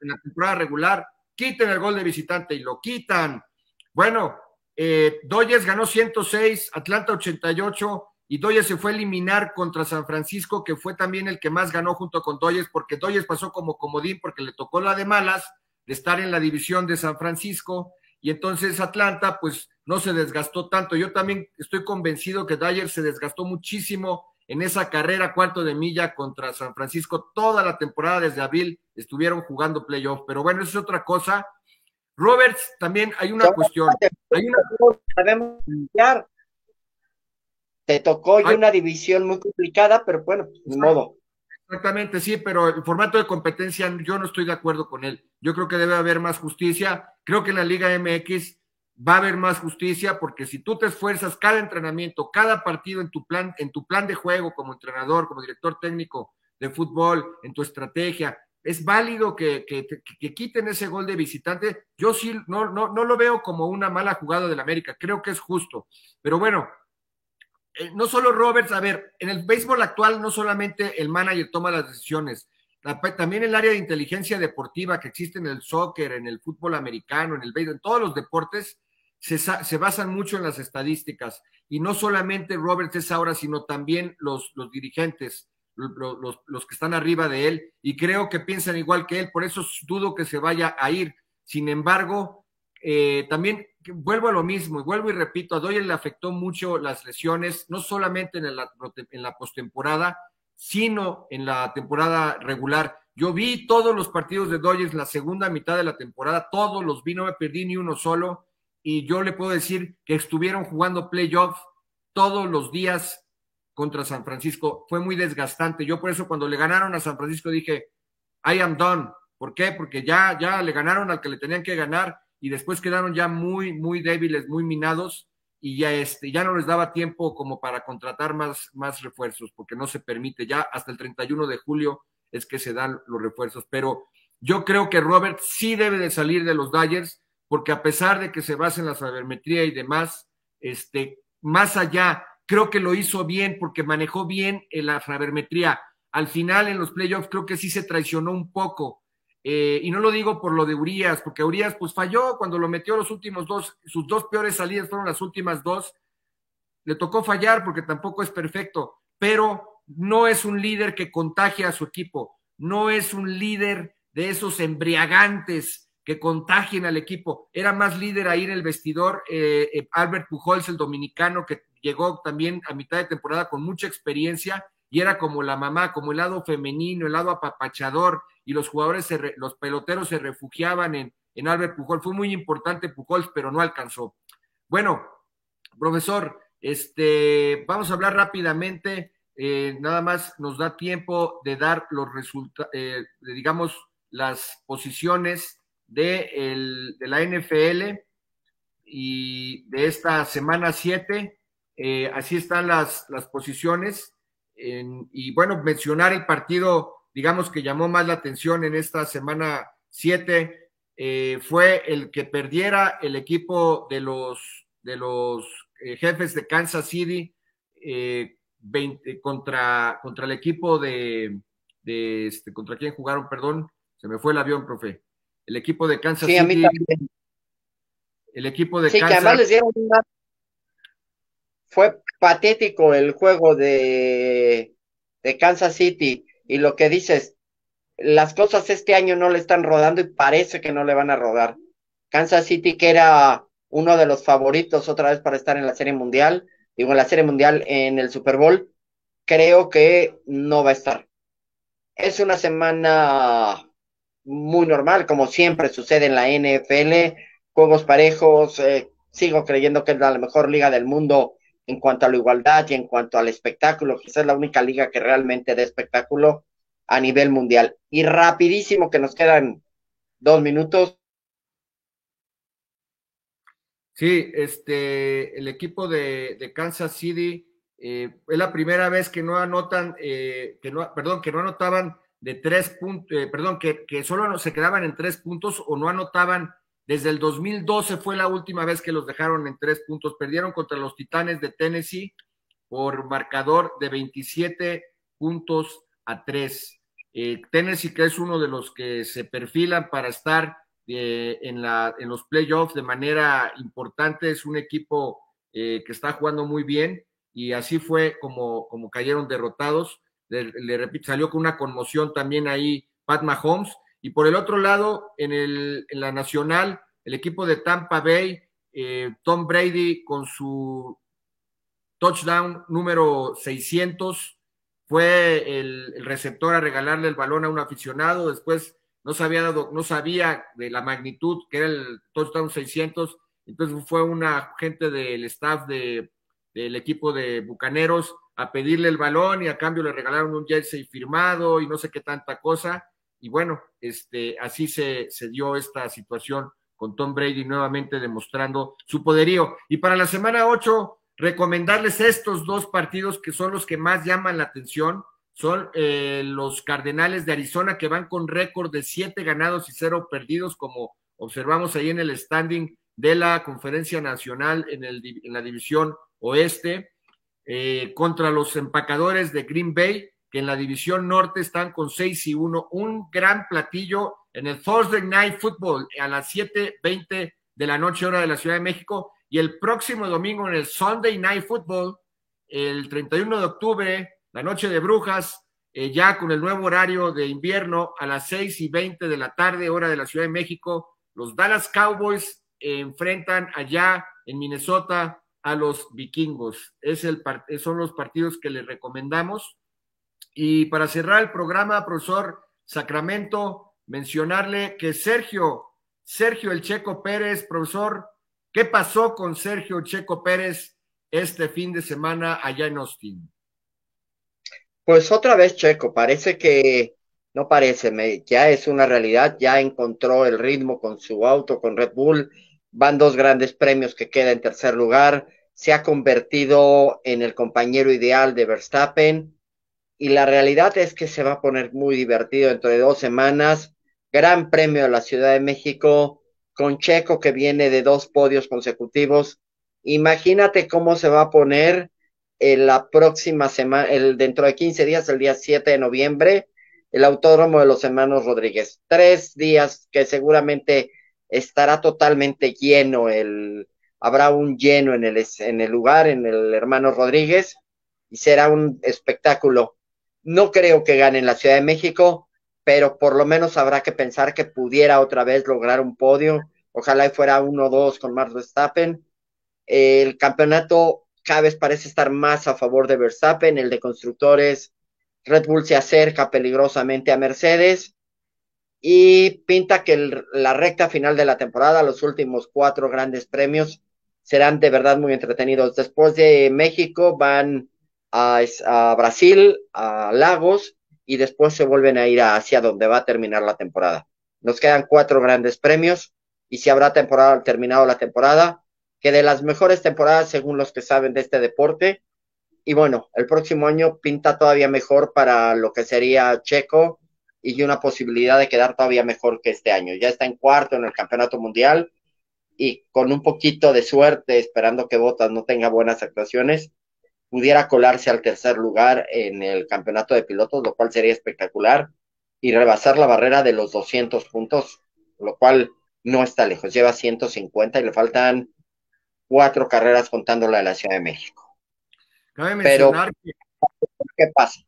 en, la temporada regular. Quiten el gol de visitante y lo quitan. Bueno, eh, Doyes ganó 106, Atlanta 88 y Doyes se fue a eliminar contra San Francisco, que fue también el que más ganó junto con Doyes, porque Doyes pasó como comodín porque le tocó la de malas de estar en la división de San Francisco y entonces Atlanta pues no se desgastó tanto. Yo también estoy convencido que Dyer se desgastó muchísimo en esa carrera cuarto de milla contra San Francisco. Toda la temporada desde abril estuvieron jugando playoff, pero bueno, eso es otra cosa. Roberts, también hay una cuestión. Hay una... Te tocó una división muy complicada, pero bueno, de modo. Exactamente, sí, pero el formato de competencia yo no estoy de acuerdo con él. Yo creo que debe haber más justicia. Creo que en la Liga MX va a haber más justicia porque si tú te esfuerzas cada entrenamiento, cada partido en tu plan, en tu plan de juego como entrenador, como director técnico de fútbol, en tu estrategia, es válido que, quiten ese gol de visitante. Yo sí no, no, no lo veo como una mala jugada del América, creo que es justo. Pero bueno, eh, no solo Roberts, a ver, en el béisbol actual no solamente el manager toma las decisiones, también el área de inteligencia deportiva que existe en el soccer, en el fútbol americano, en el béisbol, en todos los deportes, se, basan mucho en las estadísticas. Y no solamente Roberts es ahora, sino también los dirigentes, los, que están arriba de él. Y creo que piensan igual que él, por eso dudo que se vaya a ir. Sin embargo, eh, también vuelvo a lo mismo, y vuelvo y repito, a Doyle le afectó mucho las lesiones, no solamente en la, en postemporada, sino en la temporada regular. Yo vi todos los partidos de Dodgers la segunda mitad de la temporada, todos los vi, no me perdí ni uno solo y yo le puedo decir que estuvieron jugando playoffs todos los días contra San Francisco. Fue muy desgastante. Yo por eso cuando le ganaron a San Francisco dije, I am done. ¿Por qué? Porque ya, ya le ganaron al que le tenían que ganar y después quedaron ya muy, muy débiles, muy minados y ya, este, ya no les daba tiempo como para contratar más, más refuerzos porque no se permite. Ya hasta el 31 de julio es que se dan los refuerzos. Pero yo creo que Robert sí debe de salir de los Dodgers porque a pesar de que se basa en la sabermetría y demás, este, más allá, creo que lo hizo bien porque manejó bien la sabermetría. Al final, en los playoffs, creo que sí se traicionó un poco. Eh, y no lo digo por lo de Urias, porque Urias pues falló cuando lo metió los últimos dos, sus dos peores salidas fueron las últimas dos. Le tocó fallar porque tampoco es perfecto, pero no es un líder que contagia a su equipo, no es un líder de esos embriagantes que contagien al equipo. Era más líder ahí en el vestidor eh, eh, Albert Pujols, el dominicano, que llegó también a mitad de temporada con mucha experiencia y era como la mamá, como el lado femenino, el lado apapachador, y los jugadores, los peloteros se refugiaban en, en Albert Pujols. Fue muy importante Pujols, pero no alcanzó. Bueno, profesor, este, vamos a hablar rápidamente. Eh, nada más nos da tiempo de dar los resultados, digamos, las posiciones de, el, de la NFL y de esta semana 7. Eh, así están las, las posiciones. y bueno, mencionar el partido, digamos que llamó más la atención en esta semana 7, eh, fue el que perdiera el equipo de los, de los eh, jefes de Kansas City 20, contra, contra el equipo de, de este, contra quién jugaron, perdón, se me fue el avión, profe el equipo de Kansas sí, City. El equipo de sí, que además les dieron una... Fue patético el juego de, de Kansas City y lo que dices, las cosas este año no le están rodando y parece que no le van a rodar. Kansas City, que era uno de los favoritos otra vez para estar en la Serie Mundial, digo, en la Serie Mundial en el Super Bowl, creo que no va a estar. Es una semana muy normal, como siempre sucede en la NFL, juegos parejos, eh, sigo creyendo que es la mejor liga del mundo en cuanto a la igualdad y en cuanto al espectáculo, quizás es la única liga que realmente da espectáculo a nivel mundial. Y rapidísimo que nos quedan dos minutos. Sí, este, el equipo de, Kansas City eh, es la primera vez que no anotan, eh, que no, perdón, que no anotaban de tres puntos, eh, perdón, que, que solo se quedaban en tres puntos o no anotaban. Desde el 2012 fue la última vez que los dejaron en tres puntos. Perdieron contra los Titanes de Tennessee por marcador de 27 puntos a tres. Eh, Tennessee, que es uno de los que se perfilan para estar eh, en, la, en los playoffs de manera importante, es un equipo que está jugando muy bien y así fue como, cayeron derrotados le, repito, salió con una conmoción también ahí Pat Mahomes. Y por el otro lado, en, el, en la nacional, el equipo de Tampa Bay, eh, Tom Brady con su touchdown número 600, fue el, receptor a regalarle el balón a un aficionado. Después no sabía, dado, no sabía de la magnitud que era el touchdown 600. Entonces fue una gente del staff de, del equipo de Bucaneros a pedirle el balón y a cambio le regalaron un jersey firmado y no sé qué tanta cosa. Y bueno, este, así se, se dio esta situación con Tom Brady nuevamente demostrando su poderío. Y para la semana 8, recomendarles estos dos partidos que son los que más llaman la atención. Son eh, los Cardenales de Arizona que van con récord de siete ganados y cero perdidos, como observamos ahí en el standing de la Conferencia Nacional en, el, en la División Oeste, eh, contra los empacadores de Green Bay, que en la División Norte están con 6 y 1. Un gran platillo en el Thursday Night Football a las 7:20 de la noche, hora de la Ciudad de México. Y el próximo domingo en el Sunday Night Football, el 31 de octubre, la noche de brujas, eh, ya con el nuevo horario de invierno a las 6 y 20 de la tarde, hora de la Ciudad de México, los Dallas Cowboys enfrentan allá en Minnesota a los vikingos. Es el, son los partidos que les recomendamos. Y para cerrar el programa, profesor Sacramento, mencionarle que Sergio, Sergio El Checo Pérez, profesor, ¿qué pasó con Sergio Checo Pérez este fin de semana allá en Austin? Pues otra vez Checo, parece que, no parece, me, ya es una realidad, ya encontró el ritmo con su auto, con Red Bull, van dos grandes premios que queda en tercer lugar, se ha convertido en el compañero ideal de Verstappen y la realidad es que se va a poner muy divertido dentro de dos semanas. Gran premio de la Ciudad de México con Checo que viene de dos podios consecutivos. Imagínate cómo se va a poner en la próxima semana, el, dentro de 15 días, el día 7 de noviembre, el Autódromo de los Hermanos Rodríguez. Tres días que seguramente estará totalmente lleno, el, habrá un lleno en el, en el lugar, en el hermano Rodríguez, y será un espectáculo. No creo que gane en la Ciudad de México, pero por lo menos habrá que pensar que pudiera otra vez lograr un podio. Ojalá y fuera uno o dos con Max Verstappen. El campeonato cada vez parece estar más a favor de Verstappen. El de constructores, Red Bull se acerca peligrosamente a Mercedes y pinta que la recta final de la temporada, los últimos cuatro grandes premios, serán de verdad muy entretenidos. Después de México van a, Brasil, a Lagos, y después se vuelven a ir hacia donde va a terminar la temporada. Nos quedan cuatro grandes premios, y si habrá temporada, terminado la temporada, que de las mejores temporadas según los que saben de este deporte. Y bueno, el próximo año pinta todavía mejor para lo que sería Checo, y una posibilidad de quedar todavía mejor que este año. Ya está en cuarto en el campeonato mundial y con un poquito de suerte, esperando que Botas no tenga buenas actuaciones, pudiera colarse al tercer lugar en el campeonato de pilotos, lo cual sería espectacular, y rebasar la barrera de los 200 puntos, lo cual no está lejos, lleva 150 y le faltan cuatro carreras contándola de la Ciudad de México. Cabe mencionar Pero, ¿qué pasa?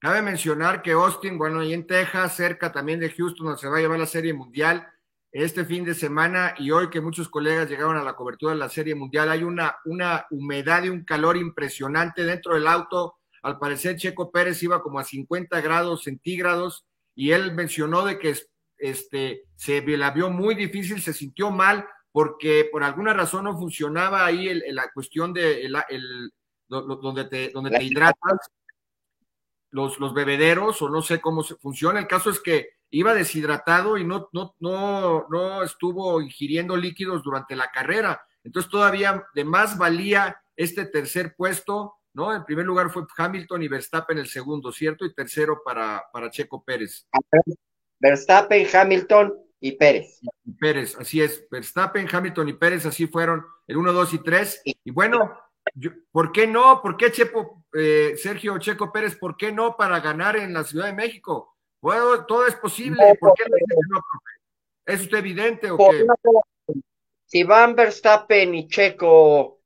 Cabe mencionar que Austin, bueno, ahí en Texas, cerca también de Houston, donde se va a llevar la Serie Mundial, este fin de semana y hoy que muchos colegas llegaron a la cobertura de la Serie Mundial, hay una, una humedad y un calor impresionante dentro del auto. Al parecer, Checo Pérez iba como a 50 grados centígrados y él mencionó de que este, se la vio muy difícil, se sintió mal porque por alguna razón no funcionaba ahí la cuestión de el, donde te, donde te hidratas los, los bebederos o no sé cómo se funciona. El caso es que iba deshidratado y no, no, no, no estuvo ingiriendo líquidos durante la carrera. Entonces todavía de más valía este tercer puesto, ¿no? En primer lugar fue Hamilton y Verstappen el segundo, ¿cierto? Y tercero para, para Checo Pérez. Verstappen, Hamilton y Pérez. Y Pérez, así es. Verstappen, Hamilton y Pérez, así fueron el 1, 2 y 3. Y bueno, ¿Por qué no? ¿Por qué Chepo, eh, Sergio Checo Pérez, por qué no para ganar en la Ciudad de México? Todo es posible. ¿Por qué no, ¿Es usted evidente o qué? Si van Verstappen y Checo,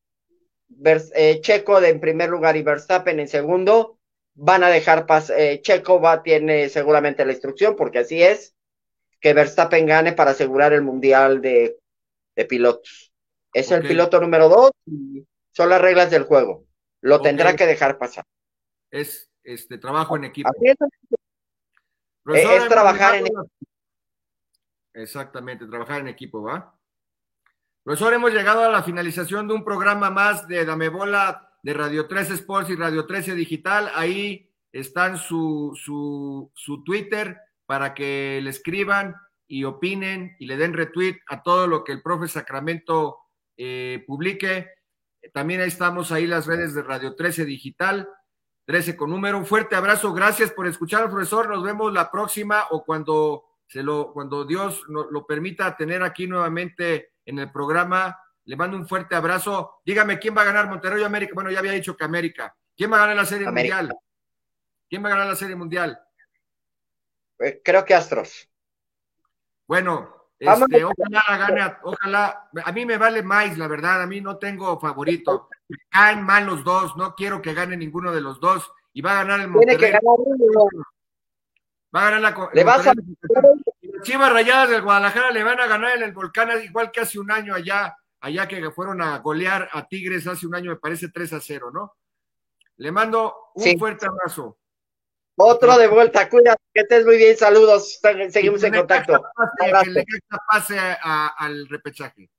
eh, Checo en primer lugar y Verstappen en segundo, van a dejar pasar, eh, Checo va, tiene seguramente la instrucción, porque así es, que Verstappen gane para asegurar el mundial de, pilotos. Es el piloto número dos y son las reglas del juego. Lo tendrá que dejar pasar. Es este trabajo en equipo. Es, trabajar en equipo. Exactamente, trabajar en equipo, ¿va? Profesor, hemos llegado a la finalización de un programa más de Dame Bola de Radio 13 Sports y Radio 13 Digital. Ahí están su, su, su Twitter para que le escriban y opinen y le den retweet a todo lo que el profe Sacramento eh, publique. También ahí estamos ahí las redes de Radio 13 Digital, 13 con número. Un fuerte abrazo, gracias por escuchar, profesor. Nos vemos la próxima o cuando se lo, cuando Dios lo permita tener aquí nuevamente en el programa. Le mando un fuerte abrazo. Dígame quién va a ganar Monterrey o América. Bueno, ya había dicho que América. ¿Quién va a ganar la Serie Mundial? ¿Quién va a ganar la Serie Mundial? Pues creo que Astros. Bueno, este, ojalá gane, ojalá, a mí me vale más, la verdad, a mí no tengo favorito. Me caen mal los dos, no quiero que gane ninguno de los dos. Y va a ganar el Monterrey. Tiene que ganar uno. Va a ganar la. Le vas a... Chivas Rayadas del Guadalajara le van a ganar en el Volcán, igual que hace un año allá, allá que fueron a golear a Tigres hace un año, me parece 3 a 0, ¿no? Le mando un fuerte abrazo. Otro de vuelta, cuídate, que estés muy bien, saludos, seguimos en contacto. Pase, que le pase al repechaje.